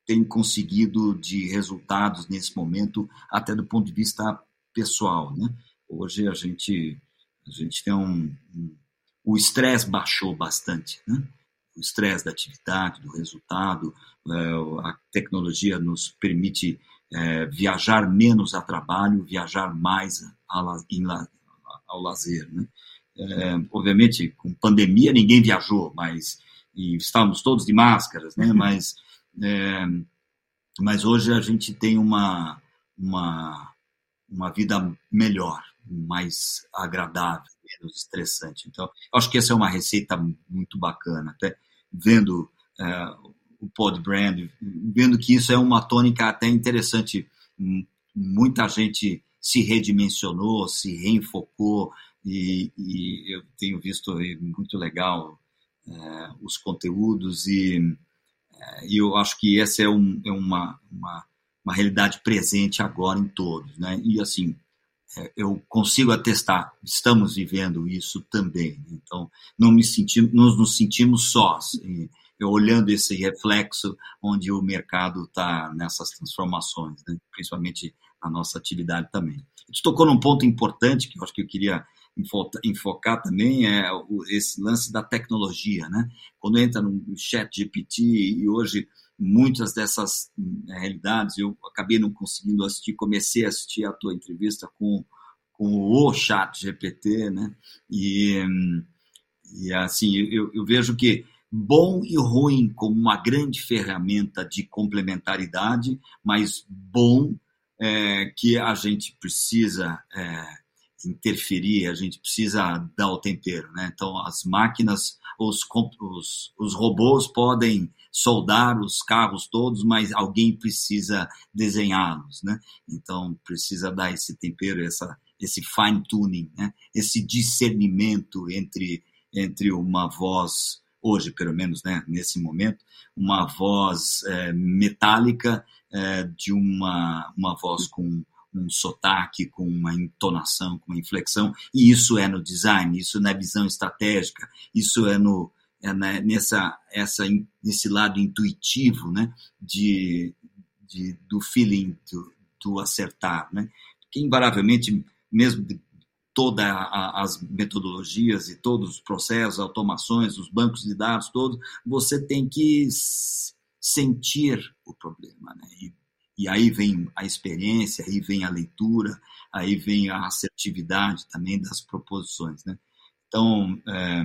tem conseguido de resultados nesse momento, até do ponto de vista pessoal, né? Hoje a gente a gente tem um, um o estresse baixou bastante, né? O estresse da atividade, do resultado, é, a tecnologia nos permite é, viajar menos a trabalho, viajar mais a, ao lazer, né? É, obviamente, com pandemia ninguém viajou, mas e estávamos todos de máscaras, né? Mas é, mas hoje a gente tem uma uma uma vida melhor, mais agradável, menos estressante. Então, acho que essa é uma receita muito bacana, até vendo é, o Pod Brand, vendo que isso é uma tônica até interessante. Muita gente se redimensionou, se reenfocou, e, e eu tenho visto muito legal os conteúdos e, é, e, eu acho que essa é, um, é uma, uma, uma, realidade presente agora em todos, né? E assim, é, eu consigo atestar, estamos vivendo isso também. Então, não me sentimos, nós nos sentimos sós. E, olhando esse reflexo onde o mercado está nessas transformações, né? principalmente a nossa atividade também. Tu tocou num ponto importante que eu acho que eu queria enfocar também é esse lance da tecnologia, né? Quando entra no chat GPT e hoje muitas dessas né, realidades eu acabei não conseguindo assistir, comecei a assistir a tua entrevista com, com o chat GPT, né? E, e assim, eu, eu vejo que bom e ruim como uma grande ferramenta de complementaridade, mas bom é, que a gente precisa é, interferir, a gente precisa dar o tempero, né? Então as máquinas, os, os, os robôs podem soldar os carros todos, mas alguém precisa desenhá-los, né? Então precisa dar esse tempero, essa, esse fine tuning, né? Esse discernimento entre entre uma voz hoje, pelo menos, né? Nesse momento, uma voz é, metálica é, de uma uma voz com um sotaque, com uma entonação, com uma inflexão, e isso é no design, isso na visão estratégica, isso é no é na, nessa essa nesse lado intuitivo, né, de, de do feeling do, do acertar, né, que invariavelmente mesmo de todas as metodologias e todos os processos, automações, os bancos de dados todos, você tem que sentir o problema, né, e e aí vem a experiência, aí vem a leitura, aí vem a assertividade também das proposições. Né? Então, é,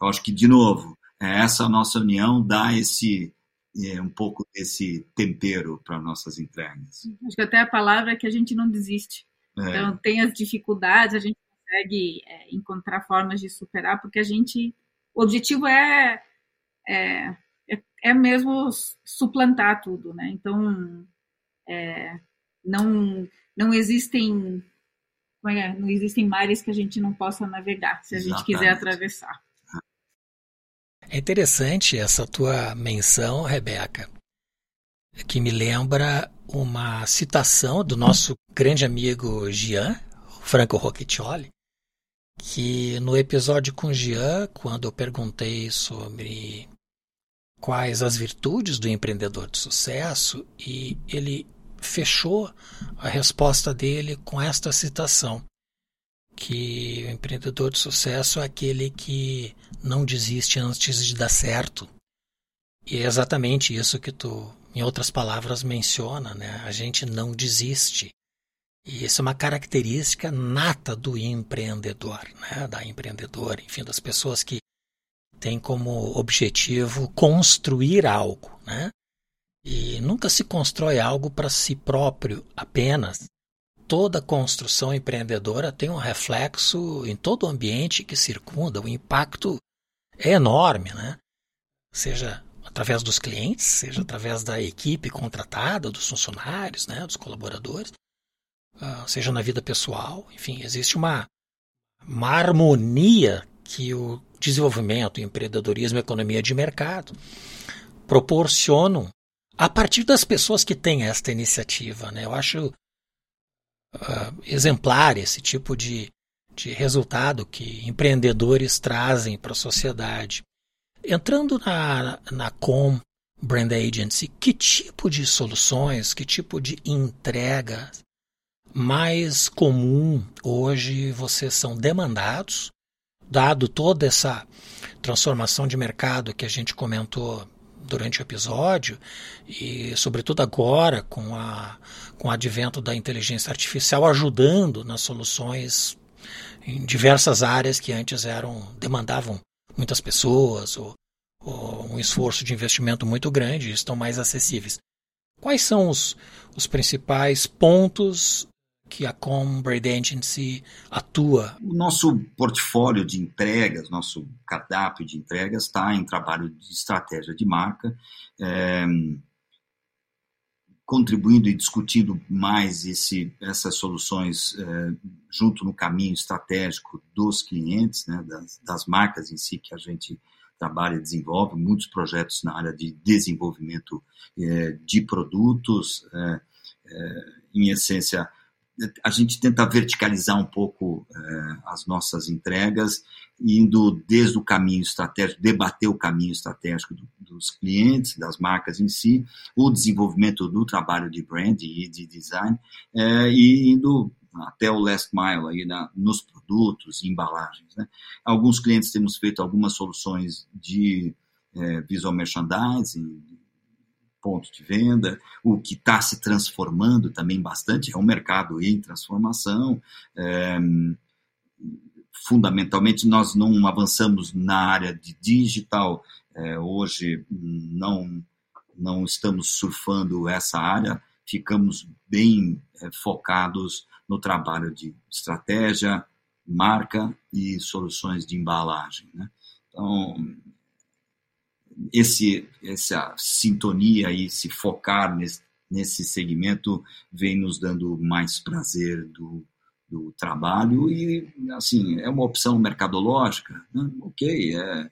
eu acho que, de novo, é, essa nossa união dá esse é, um pouco desse tempero para nossas entregas. Acho que até a palavra é que a gente não desiste. É. Então, tem as dificuldades, a gente consegue é, encontrar formas de superar, porque a gente. O objetivo é, é, é, é mesmo suplantar tudo, né? Então, é, não, não existem é, não existem mares que a gente não possa navegar se a Exatamente. gente quiser atravessar. É interessante essa tua menção, Rebeca, que me lembra uma citação do nosso grande amigo Gian, Franco Rocchioli, que no episódio com Gian, quando eu perguntei sobre quais as virtudes do empreendedor de sucesso, e ele fechou a resposta dele com esta citação: que o empreendedor de sucesso é aquele que não desiste antes de dar certo. E é exatamente isso que tu, em outras palavras, menciona, né? A gente não desiste. E isso é uma característica nata do empreendedor, né? Da empreendedora, enfim, das pessoas que têm como objetivo construir algo, né? E nunca se constrói algo para si próprio apenas. Toda construção empreendedora tem um reflexo em todo o ambiente que circunda. O impacto é enorme, né? Seja através dos clientes, seja através da equipe contratada, dos funcionários, né, dos colaboradores, uh, seja na vida pessoal. Enfim, existe uma, uma harmonia que o desenvolvimento, empreendedorismo, economia de mercado proporcionam a partir das pessoas que têm esta iniciativa. Né? Eu acho uh, exemplar esse tipo de, de resultado que empreendedores trazem para a sociedade. Entrando na, na Com Brand Agency, que tipo de soluções, que tipo de entrega mais comum hoje vocês são demandados, dado toda essa transformação de mercado que a gente comentou durante o episódio e sobretudo agora com a com o advento da inteligência artificial ajudando nas soluções em diversas áreas que antes eram demandavam muitas pessoas ou, ou um esforço de investimento muito grande estão mais acessíveis. Quais são os, os principais pontos que a Combrade Agency atua? O nosso portfólio de entregas, nosso cardápio de entregas está em trabalho de estratégia de marca, é, contribuindo e discutindo mais esse, essas soluções é, junto no caminho estratégico dos clientes, né, das, das marcas em si que a gente trabalha e desenvolve, muitos projetos na área de desenvolvimento é, de produtos, é, é, em essência, a gente tenta verticalizar um pouco é, as nossas entregas, indo desde o caminho estratégico, debater o caminho estratégico do, dos clientes, das marcas em si, o desenvolvimento do trabalho de brand e de design, é, e indo até o last mile aí na, nos produtos e embalagens. Né? Alguns clientes temos feito algumas soluções de é, visual merchandising, ponto de venda, o que está se transformando também bastante, é um mercado em transformação. É, fundamentalmente, nós não avançamos na área de digital, é, hoje não, não estamos surfando essa área, ficamos bem é, focados no trabalho de estratégia, marca e soluções de embalagem. Né? Então, esse, essa sintonia e se focar nesse, nesse segmento vem nos dando mais prazer do, do trabalho e, assim, é uma opção mercadológica, né? ok, é,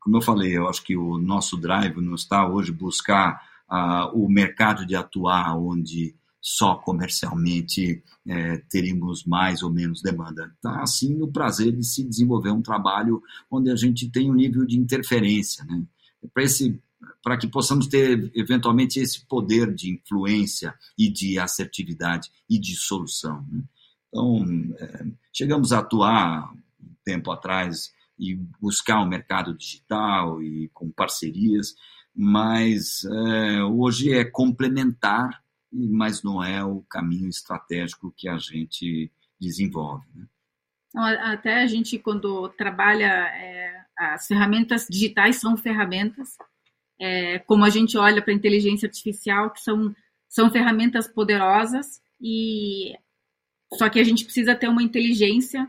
como eu falei, eu acho que o nosso drive não está hoje buscar uh, o mercado de atuar onde só comercialmente é, teríamos mais ou menos demanda. Está, assim, no prazer de se desenvolver um trabalho onde a gente tem um nível de interferência, né? Para esse para que possamos ter eventualmente esse poder de influência e de assertividade e de solução. Né? Então, é, chegamos a atuar um tempo atrás e buscar o um mercado digital e com parcerias, mas é, hoje é complementar, mas não é o caminho estratégico que a gente desenvolve. Né? Até a gente, quando trabalha é as ferramentas digitais são ferramentas, é, como a gente olha para a inteligência artificial, que são, são ferramentas poderosas, e só que a gente precisa ter uma inteligência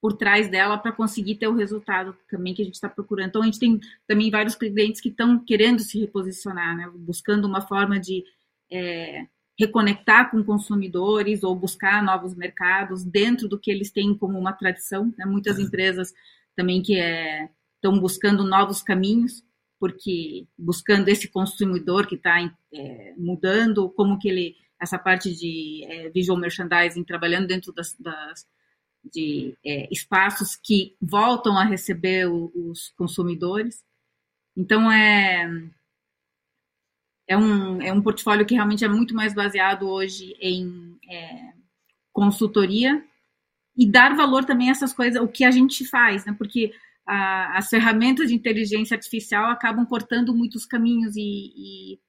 por trás dela para conseguir ter o resultado também que a gente está procurando. Então, a gente tem também vários clientes que estão querendo se reposicionar, né? buscando uma forma de é, reconectar com consumidores ou buscar novos mercados dentro do que eles têm como uma tradição. Né? Muitas uhum. empresas também que é, estão buscando novos caminhos, porque buscando esse consumidor que está é, mudando, como que ele, essa parte de é, visual merchandising, trabalhando dentro das, das de é, espaços que voltam a receber o, os consumidores. Então, é, é, um, é um portfólio que realmente é muito mais baseado hoje em é, consultoria e dar valor também a essas coisas, o que a gente faz, né? Porque a, as ferramentas de inteligência artificial acabam cortando muitos caminhos e, e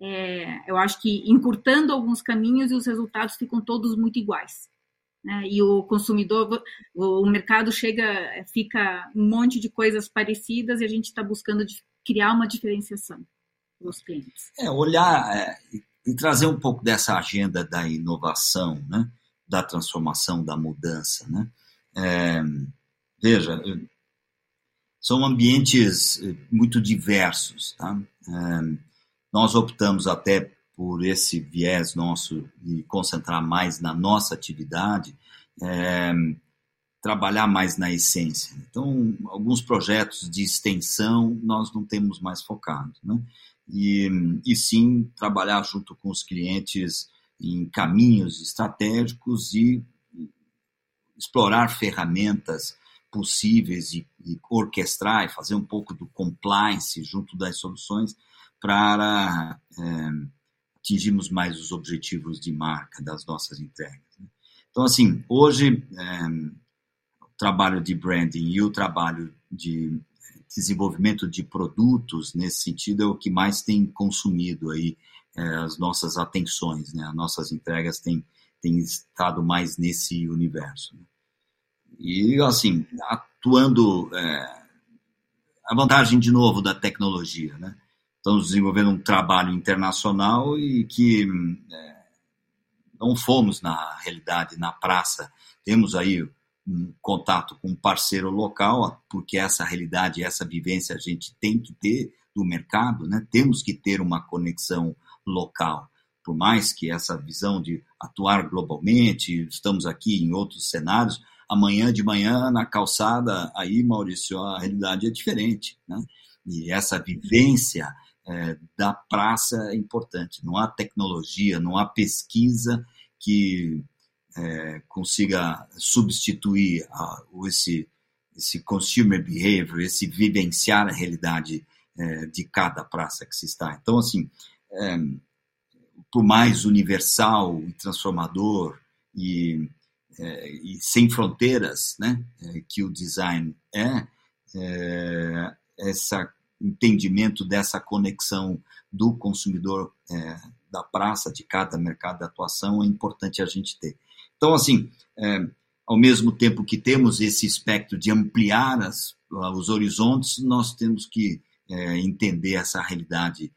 é, eu acho que encurtando alguns caminhos e os resultados ficam todos muito iguais. Né? E o consumidor, o, o mercado chega, fica um monte de coisas parecidas e a gente está buscando criar uma diferenciação para os clientes. É, olhar é, e trazer um pouco dessa agenda da inovação, né? Da transformação, da mudança. Né? É, veja, são ambientes eh, muito diversos. Tá? É, nós optamos até por esse viés nosso de concentrar mais na nossa atividade, é, trabalhar mais na essência. Então, alguns projetos de extensão nós não temos mais focado, né? E, e sim trabalhar junto com os clientes em caminhos estratégicos e explorar ferramentas possíveis e, e orquestrar e fazer um pouco do compliance junto das soluções para é, atingirmos mais os objetivos de marca das nossas entregas. Né? Então, assim, hoje é, o trabalho de branding e o trabalho de desenvolvimento de produtos nesse sentido é o que mais tem consumido aí as nossas atenções, né? As nossas entregas têm, têm estado mais nesse universo. Né? E, assim, atuando... É, a vantagem, de novo, da tecnologia, né? Estamos desenvolvendo um trabalho internacional e que é, não fomos, na realidade, na praça. Temos aí um contato com um parceiro local, porque essa realidade, essa vivência a gente tem que ter do mercado, né? temos que ter uma conexão local. Por mais que essa visão de atuar globalmente, estamos aqui em outros cenários, amanhã de manhã na calçada, aí, Maurício, a realidade é diferente. Né? E essa vivência é, da praça é importante. Não há tecnologia, não há pesquisa que é, consiga substituir a, esse, esse consumer behavior, esse vivenciar a realidade é, de cada praça que se está. Então, assim, é, por mais universal e transformador e, é, e sem fronteiras né, é, que o design é, é esse entendimento dessa conexão do consumidor é, da praça, de cada mercado de atuação, é importante a gente ter. Então, assim, é, ao mesmo tempo que temos esse espectro de ampliar as, os horizontes, nós temos que é, entender essa realidade,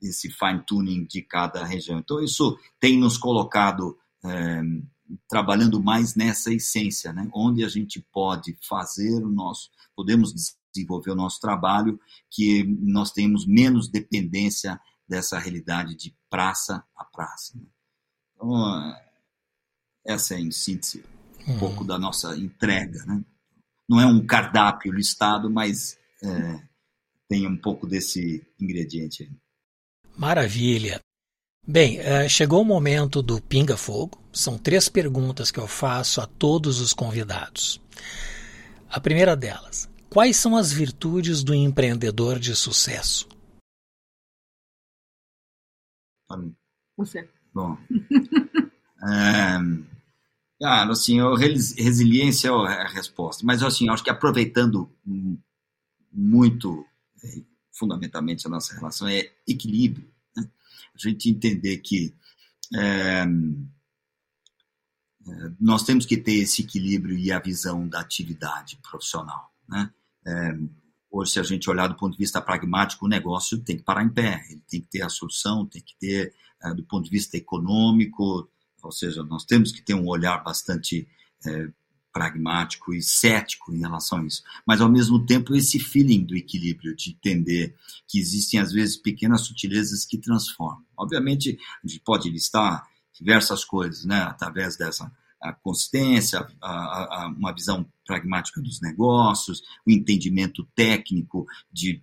esse fine-tuning de cada região. Então, isso tem nos colocado é, trabalhando mais nessa essência, né? onde a gente pode fazer o nosso, podemos desenvolver o nosso trabalho, que nós temos menos dependência dessa realidade de praça a praça. Né? Então, essa é, em síntese, um pouco da nossa entrega. Né? Não é um cardápio listado, mas é, tem um pouco desse ingrediente. Maravilha. Bem, é, chegou o momento do Pinga Fogo. São três perguntas que eu faço a todos os convidados. A primeira delas: quais são as virtudes do empreendedor de sucesso? Você. Bom. é, cara, assim, resiliência é a resposta. Mas, assim, acho que aproveitando muito, é, fundamentalmente, a nossa relação é equilíbrio. Né? A gente entender que é, é, nós temos que ter esse equilíbrio e a visão da atividade profissional. Né? É, Hoje, se a gente olhar do ponto de vista pragmático, o negócio tem que parar em pé, ele tem que ter a solução, tem que ter, é, do ponto de vista econômico, ou seja, nós temos que ter um olhar bastante é, pragmático e cético em relação a isso. Mas, ao mesmo tempo, esse feeling do equilíbrio, de entender que existem, às vezes, pequenas sutilezas que transformam. Obviamente, a gente pode listar diversas coisas, né, através dessa a consistência, a, a, uma visão pragmática dos negócios, o entendimento técnico de,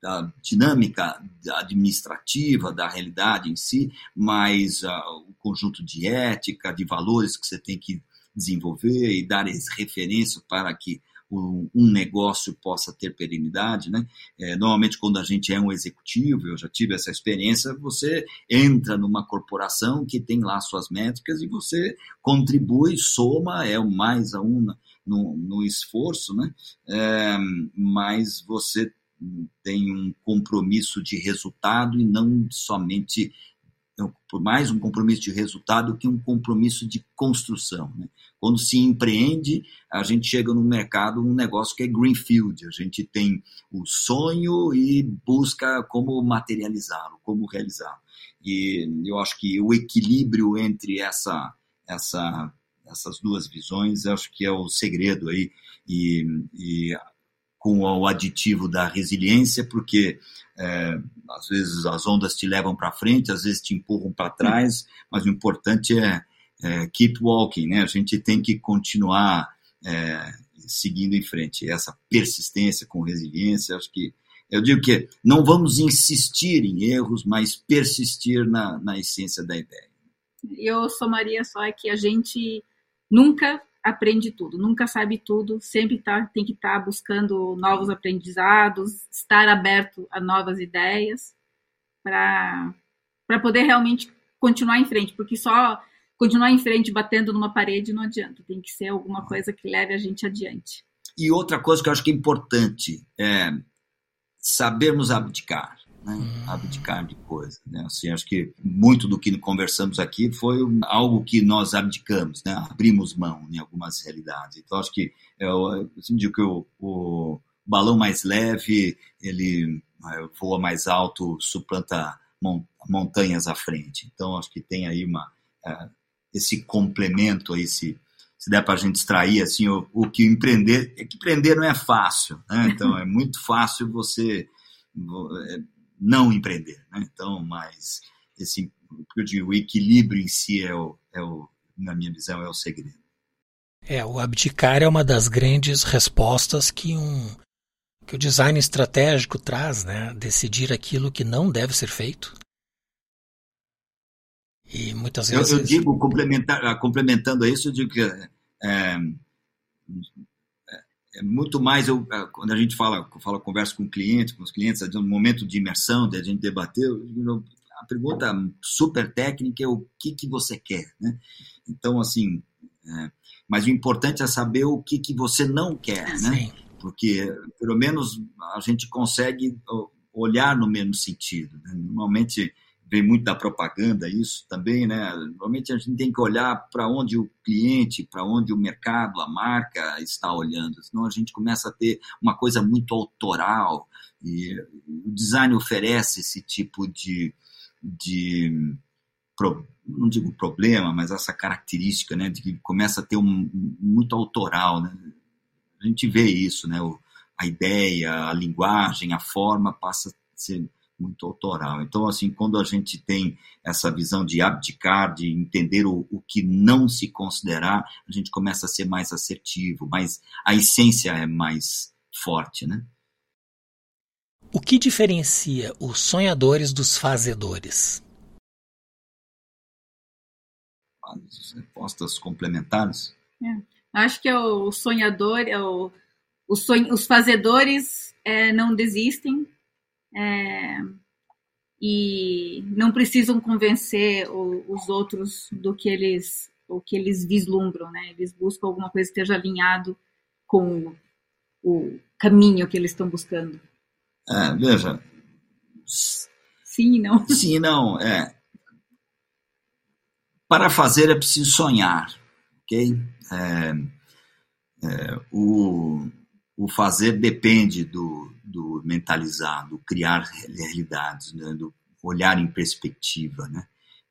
da dinâmica administrativa da realidade em si, mas uh, o conjunto de ética, de valores que você tem que desenvolver e dar referência para que um negócio possa ter perenidade, né? É, normalmente quando a gente é um executivo, eu já tive essa experiência, você entra numa corporação que tem lá suas métricas e você contribui, soma, é o mais a um no, no esforço, né? É, mas você tem um compromisso de resultado e não somente por mais um compromisso de resultado que um compromisso de construção. Né? Quando se empreende, a gente chega no mercado um negócio que é greenfield. A gente tem o sonho e busca como materializá-lo, como realizá-lo. E eu acho que o equilíbrio entre essa, essa, essas duas visões, acho que é o segredo aí. E, e com o aditivo da resiliência, porque é, às vezes as ondas te levam para frente, às vezes te empurram para trás, mas o importante é, é, keep walking, né? A gente tem que continuar é, seguindo em frente. Essa persistência com resiliência, acho que eu digo que não vamos insistir em erros, mas persistir na, na essência da ideia. Eu somaria só que a gente nunca aprende tudo, nunca sabe tudo, sempre tá, tem que estar tá buscando novos aprendizados, estar aberto a novas ideias para poder realmente continuar em frente, porque só continuar em frente batendo numa parede não adianta, tem que ser alguma coisa que leve a gente adiante. E outra coisa que eu acho que é importante é sabermos abdicar, né? Hum. abdicar de coisas. Né? Assim, acho que muito do que conversamos aqui foi algo que nós abdicamos, né? abrimos mão em algumas realidades. Então, acho que eu, assim, digo que o, o balão mais leve, ele é, voa mais alto, suplanta montanhas à frente. Então, acho que tem aí uma, é, esse complemento, esse se der para a gente extrair assim o, o, que empreender é que empreender não é fácil né? então é muito fácil você é, não empreender né? então mas esse eu digo, o equilíbrio em si é o, é o na minha visão é o segredo é o abdicar é uma das grandes respostas que um que o design estratégico traz né decidir aquilo que não deve ser feito e muitas vezes. Eu, eu digo, complementar, complementando isso, eu digo que é, é, muito mais eu, é, quando a gente fala, fala, conversa com o cliente, com os clientes, no momento de imersão, de a gente debater, eu, a pergunta super técnica é o que, que você quer, né? Então, assim, é, mas o importante é saber o que, que você não quer, né? Sim. Porque, pelo menos, a gente consegue olhar no mesmo sentido. Né? Normalmente, vem muito da propaganda isso também, né? Normalmente a gente tem que olhar para onde o cliente, para onde o mercado, a marca está olhando, senão a gente começa a ter uma coisa muito autoral e o design oferece esse tipo de, de não digo problema, mas essa característica, né, de que começa a ter um muito autoral, né? A gente vê isso, né? O, a ideia, a linguagem, a forma passa a ser muito autoral. Então, assim, quando a gente tem essa visão de abdicar, de entender o, o que não se considerar, a gente começa a ser mais assertivo, mas a essência é mais forte, né? O que diferencia os sonhadores dos fazedores? As respostas complementares? É. Acho que é o sonhador, é o, o sonho, os fazedores é, não desistem, é, e não precisam convencer o, os outros do que eles o que eles vislumbram, né? Eles buscam alguma coisa que esteja alinhado com o caminho que eles estão buscando. É, veja. Sim não. Sim não, é. Para fazer é preciso sonhar, ok? É, é, o, o fazer depende do, do mentalizar, do criar realidades, né? do olhar em perspectiva. Né?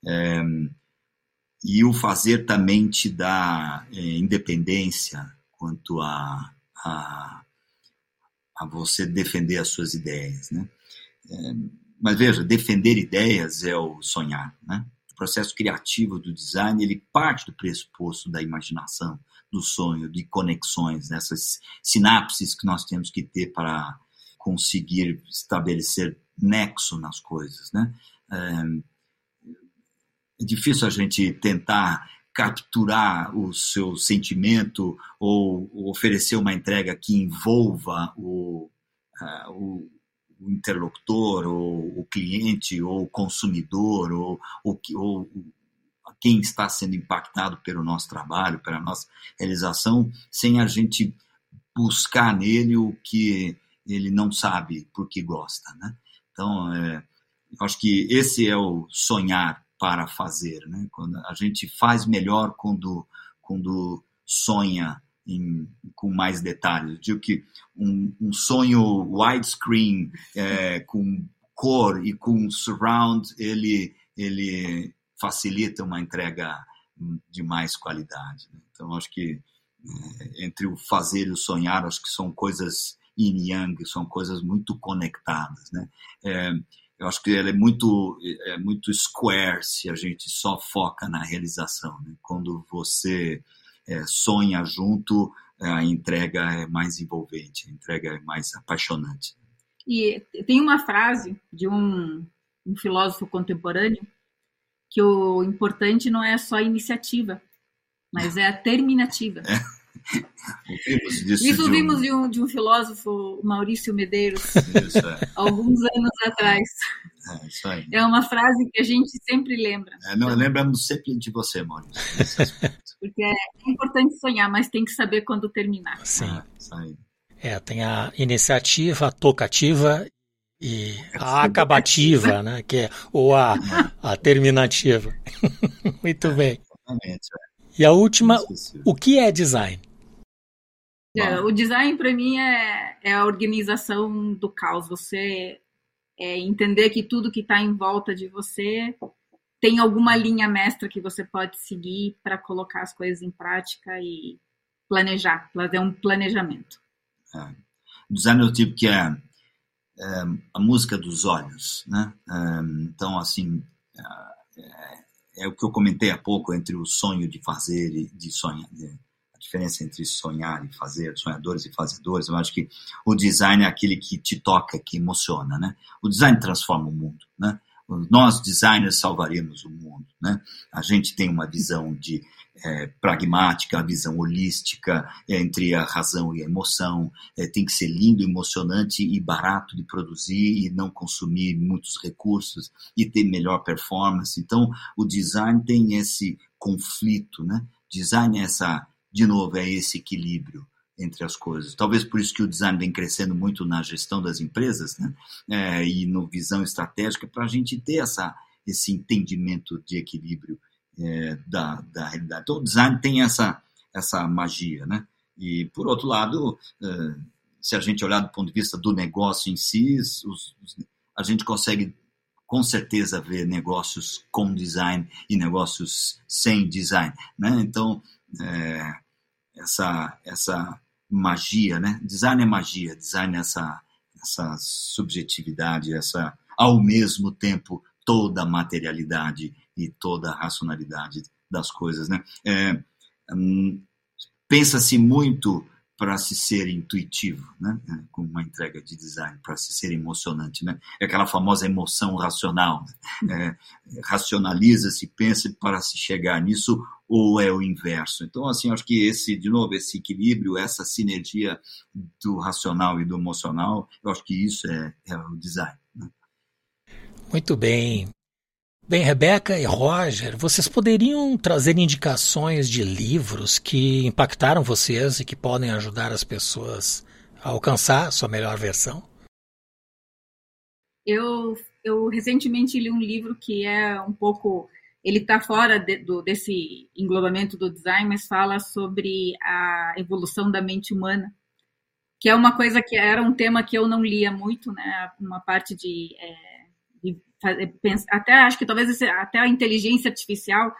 É, e o fazer também te dá é, independência quanto a, a, a, você defender as suas ideias. Né? É, mas veja, defender ideias é o sonhar. Né? O processo criativo do design ele parte do pressuposto da imaginação, do sonho, de conexões, nessas sinapses que nós temos que ter para conseguir estabelecer nexo nas coisas, né? É, é difícil a gente tentar capturar o seu sentimento ou oferecer uma entrega que envolva o, o, o interlocutor, ou o cliente, ou o consumidor, ou, ou, ou quem está sendo impactado pelo nosso trabalho, pela nossa realização, sem a gente buscar nele o que ele não sabe porque gosta, né? Então, é, acho que esse é o sonhar para fazer, né? Quando a gente faz melhor quando quando sonha em, com mais detalhes. Eu digo que um, um sonho widescreen é, com cor e com surround, ele ele facilita uma entrega de mais qualidade. Né? Então, acho que é, entre o fazer e o sonhar, acho que são coisas yin yang, são coisas muito conectadas. Né? É, eu acho que ela é muito, é muito square se a gente só foca na realização. Né? Quando você é, sonha junto, a entrega é mais envolvente, a entrega é mais apaixonante. E tem uma frase de um, um filósofo contemporâneo que o importante não é só a iniciativa, mas é a terminativa. É. Isso de vimos um... de, um, de um filósofo, Maurício Medeiros, isso, é. alguns anos atrás. É, isso aí. é uma frase que a gente sempre lembra. É, não, lembramos sempre de você, Maurício. Porque é importante sonhar, mas tem que saber quando terminar. Sim. É, isso aí. É, tem a iniciativa, a tocativa e a acabativa, né? Que é, ou a, a terminativa. Muito é, bem. É. E a última, o que é design? É, o design para mim é, é a organização do caos. Você é entender que tudo que está em volta de você tem alguma linha mestra que você pode seguir para colocar as coisas em prática e planejar, fazer um planejamento. É. Design é o tipo que é, é, a música dos olhos, né? Então, assim, é, é, o que eu comentei há pouco entre o sonho de fazer e de sonhar, a diferença entre sonhar e fazer, sonhadores e fazedores. Eu acho que o design é aquele que te toca, que emociona, né? O design transforma o mundo, né? Nós designers salvaremos o mundo, né? A gente tem uma visão de é, pragmática, a visão holística é, entre a razão e a emoção. É, tem que ser lindo, emocionante e barato de produzir e não consumir muitos recursos e ter melhor performance. Então, o design tem esse conflito, né? Design é essa, de novo, é esse equilíbrio entre as coisas. Talvez por isso que o design vem crescendo muito na gestão das empresas, né? É, e no visão estratégica para a gente ter essa esse entendimento de equilíbrio é, da, da realidade. Então, o design tem essa, essa magia, né? E, por outro lado, é, se a gente olhar do ponto de vista do negócio em si, os, os, a gente consegue com certeza ver negócios com design e negócios sem design, né? Então, é, essa, essa magia, né? Design é magia, design é essa, essa subjetividade, essa, ao mesmo tempo, toda a materialidade e toda a racionalidade das coisas, né? É, hum, Pensa-se muito para se ser intuitivo, né? É, com uma entrega de design, para se ser emocionante, né? É aquela famosa emoção racional. Né? É, Racionaliza-se, pensa para se chegar nisso, ou é o inverso. Então, assim, acho que esse, de novo, esse equilíbrio, essa sinergia do racional e do emocional, eu acho que isso é, é o design. Né? Muito bem. Bem, Rebeca e Roger, vocês poderiam trazer indicações de livros que impactaram vocês e que podem ajudar as pessoas a alcançar a sua melhor versão? Eu, eu recentemente li um livro que é um pouco. Ele está fora de, do, desse englobamento do design, mas fala sobre a evolução da mente humana, que é uma coisa que era um tema que eu não lia muito, né? Uma parte de. É, até acho que talvez até a inteligência artificial,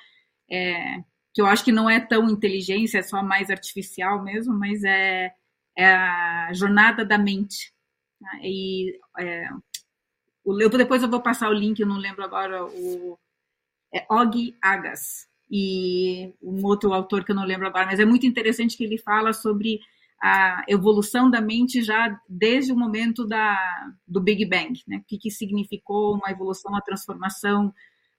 é, que eu acho que não é tão inteligência, é só mais artificial mesmo, mas é, é a jornada da mente. Né? E é, eu, depois eu vou passar o link, eu não lembro agora, o é Og Agas, e um outro autor que eu não lembro agora, mas é muito interessante que ele fala sobre a evolução da mente já desde o momento da, do Big Bang, né? O que, que significou uma evolução, uma transformação,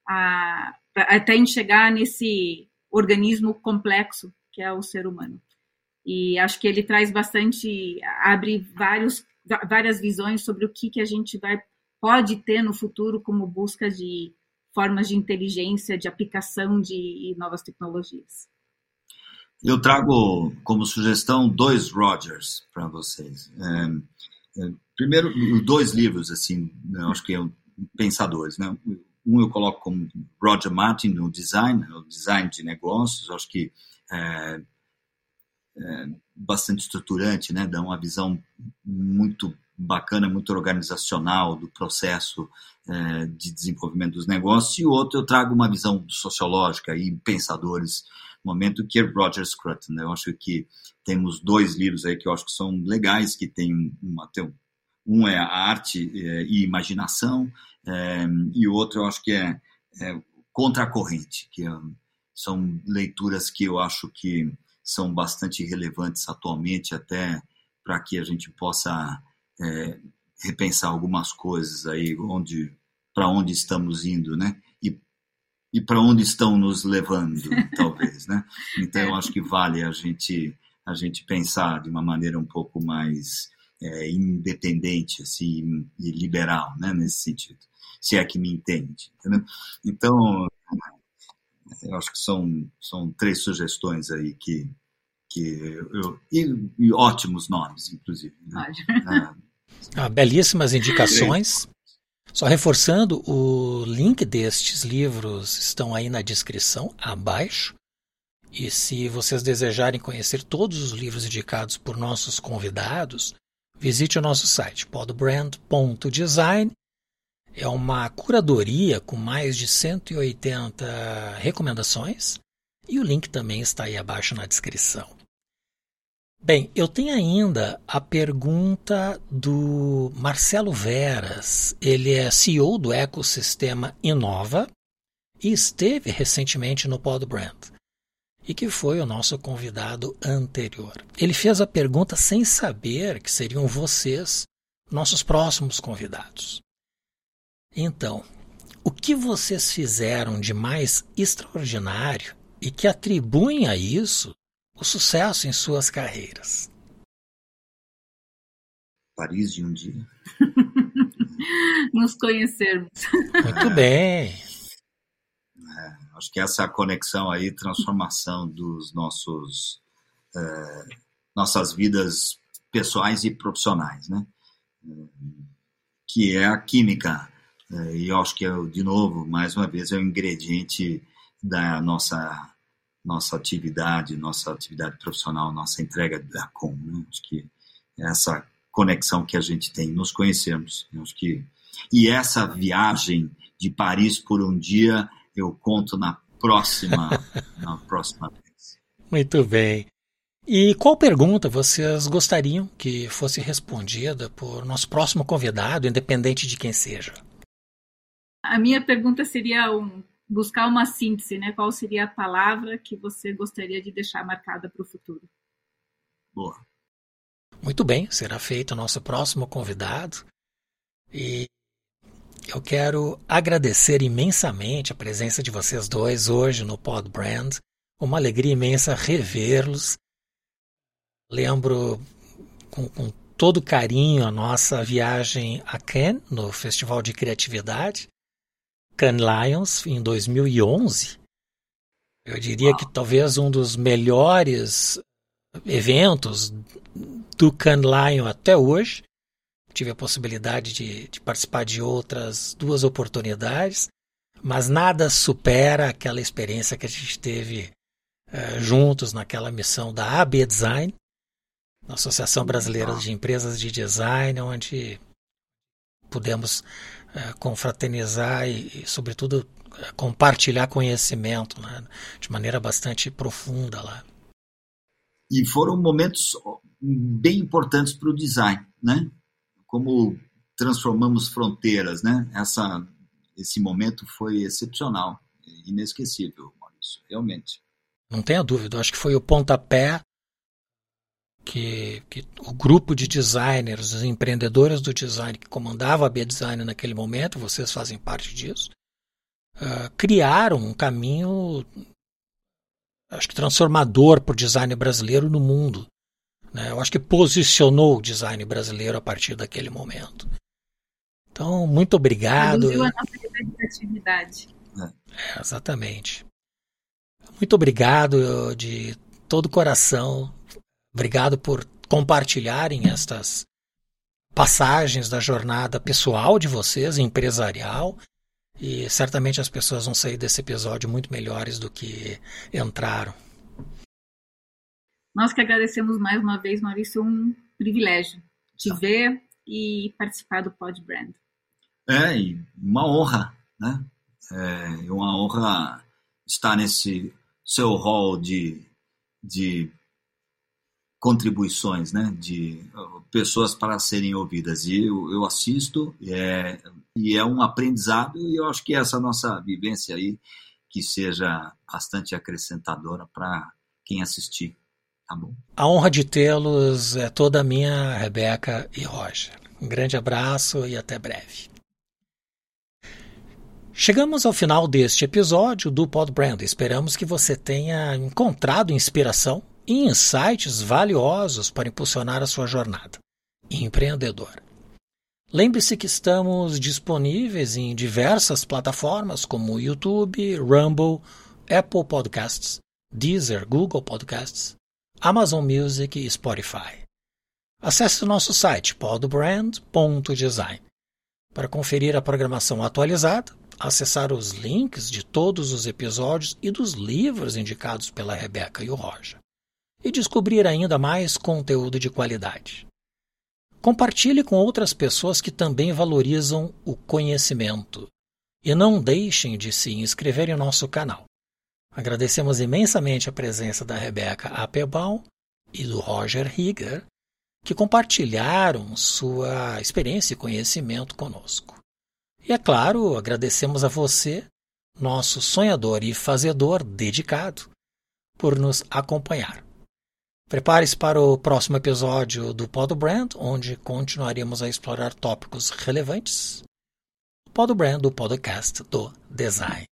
a, até enxergar nesse organismo complexo que é o ser humano. E acho que ele traz bastante, abre vários, várias visões sobre o que, que a gente vai pode ter no futuro como busca de formas de inteligência, de aplicação de novas tecnologias. Eu trago como sugestão dois Rogers para vocês. É, é, primeiro, dois livros, assim, acho que é pensadores, né? Um eu coloco como Roger Martin no design, o design de negócios, acho que é, é bastante estruturante, né? Dá uma visão muito bacana, muito organizacional do processo é, de desenvolvimento dos negócios. E o outro eu trago uma visão sociológica e pensadores momento, que é Roger Scruton. Né? Eu acho que temos dois livros aí que eu acho que são legais, que tem uma, tem um é a arte é, e imaginação, é, e o outro eu acho que é, é contra a corrente, que é, são leituras que eu acho que são bastante relevantes atualmente, até para que a gente possa é, repensar algumas coisas aí, onde para onde estamos indo, né? E, para onde estão nos levando, talvez, né? Então eu acho que vale a gente a gente pensar de uma maneira um pouco mais é, independente assim e liberal, né? Nesse sentido, se é que me entende, entendeu? Então eu acho que são são três sugestões aí que que eu, e, e ótimos nomes, inclusive. Né? Ah, belíssimas indicações. Só reforçando, o link destes livros estão aí na descrição abaixo. E se vocês desejarem conhecer todos os livros indicados por nossos convidados, visite o nosso site podbrand.design. É uma curadoria com mais de 180 recomendações e o link também está aí abaixo na descrição. Bem, eu tenho ainda a pergunta do Marcelo Veras. Ele é CEO do ecossistema Inova e esteve recentemente no Podbrand e que foi o nosso convidado anterior. Ele fez a pergunta sem saber que seriam vocês nossos próximos convidados. Então, o que vocês fizeram de mais extraordinário e que atribuem a isso o sucesso em suas carreiras? Paris de um dia. Nos conhecermos. Muito bem. É, acho que essa conexão aí, transformação dos nossos é, nossas vidas pessoais e profissionais, né? Que é a química. É, e eu acho que, é, de novo, mais uma vez, é o ingrediente da nossa nossa atividade, nossa atividade profissional, nossa entrega da Com. Né? Acho que essa conexão que a gente tem, nos conhecemos. Acho que e essa viagem de Paris por um dia eu conto na próxima na próxima vez. Muito bem. E qual pergunta vocês gostariam que fosse respondida por nosso próximo convidado, independente de quem seja? A minha pergunta seria um buscar uma síntese, né? Qual seria a palavra que você gostaria de deixar marcada para o futuro? Boa. Muito bem, será feito o nosso próximo convidado. E eu quero agradecer imensamente a presença de vocês dois hoje no Pod Brand. Uma alegria imensa revê-los. Lembro com, com todo carinho a nossa viagem a Cannes, no Festival de Criatividade, Cannes Lions em 2011. Eu diria que talvez um dos melhores eventos do Cannes Lion até hoje. Tive a possibilidade de, de, participar de outras duas oportunidades, mas nada supera aquela experiência que a gente teve uh, juntos naquela missão da AB Design, Associação Brasileira de Empresas de Design, onde pudemos é, confraternizar e, e, sobretudo, é, compartilhar conhecimento né, de maneira bastante profunda lá. E foram momentos bem importantes para o design, né? Como transformamos fronteiras, né? Essa, esse momento foi excepcional, inesquecível, Maurício, realmente. Não tenha dúvida, acho que foi o pontapé que, que, o grupo de designers, os empreendedores do design que comandava a B-Design naquele momento, vocês fazem parte disso, uh, criaram um caminho, acho que transformador para o design brasileiro no mundo. Né? Eu acho que posicionou o design brasileiro a partir daquele momento. Então, muito obrigado. Reduziu a nossa representatividade. É, exatamente. Muito obrigado de todo o coração Obrigado por compartilharem estas passagens da jornada pessoal de vocês, empresarial, e certamente as pessoas vão sair desse episódio muito melhores do que entraram. Nós que agradecemos mais uma vez, Maurício, um privilégio te ver e participar do Pod Brand. É, e uma honra, né? É uma honra estar nesse seu hall de, de contribuições, né, de pessoas para serem ouvidas. E eu, eu assisto é, e é um aprendizado e eu acho que essa nossa vivência aí que seja bastante acrescentadora para quem assistir. Tá bom? A honra de tê-los é toda minha, Rebeca e Roger. Um grande abraço e até breve. Chegamos ao final deste episódio do Podbrand. Esperamos que você tenha encontrado inspiração e insights valiosos para impulsionar a sua jornada empreendedora. Lembre-se que estamos disponíveis em diversas plataformas como YouTube, Rumble, Apple Podcasts, Deezer, Google Podcasts, Amazon Music e Spotify. Acesse nosso site podbrand.design para conferir a programação atualizada, acessar os links de todos os episódios e dos livros indicados pela Rebeca e o Roger, e descobrir ainda mais conteúdo de qualidade. Compartilhe com outras pessoas que também valorizam o conhecimento. E não deixem de se inscrever em nosso canal. Agradecemos imensamente a presença da Rebeca Applebaum e do Roger Higger, que compartilharam sua experiência e conhecimento conosco. E é claro, agradecemos a você, nosso sonhador e fazedor dedicado, por nos acompanhar. Prepare-se para o próximo episódio do Pod Brand, onde continuaremos a explorar tópicos relevantes. Pod Brand, o podcast do design.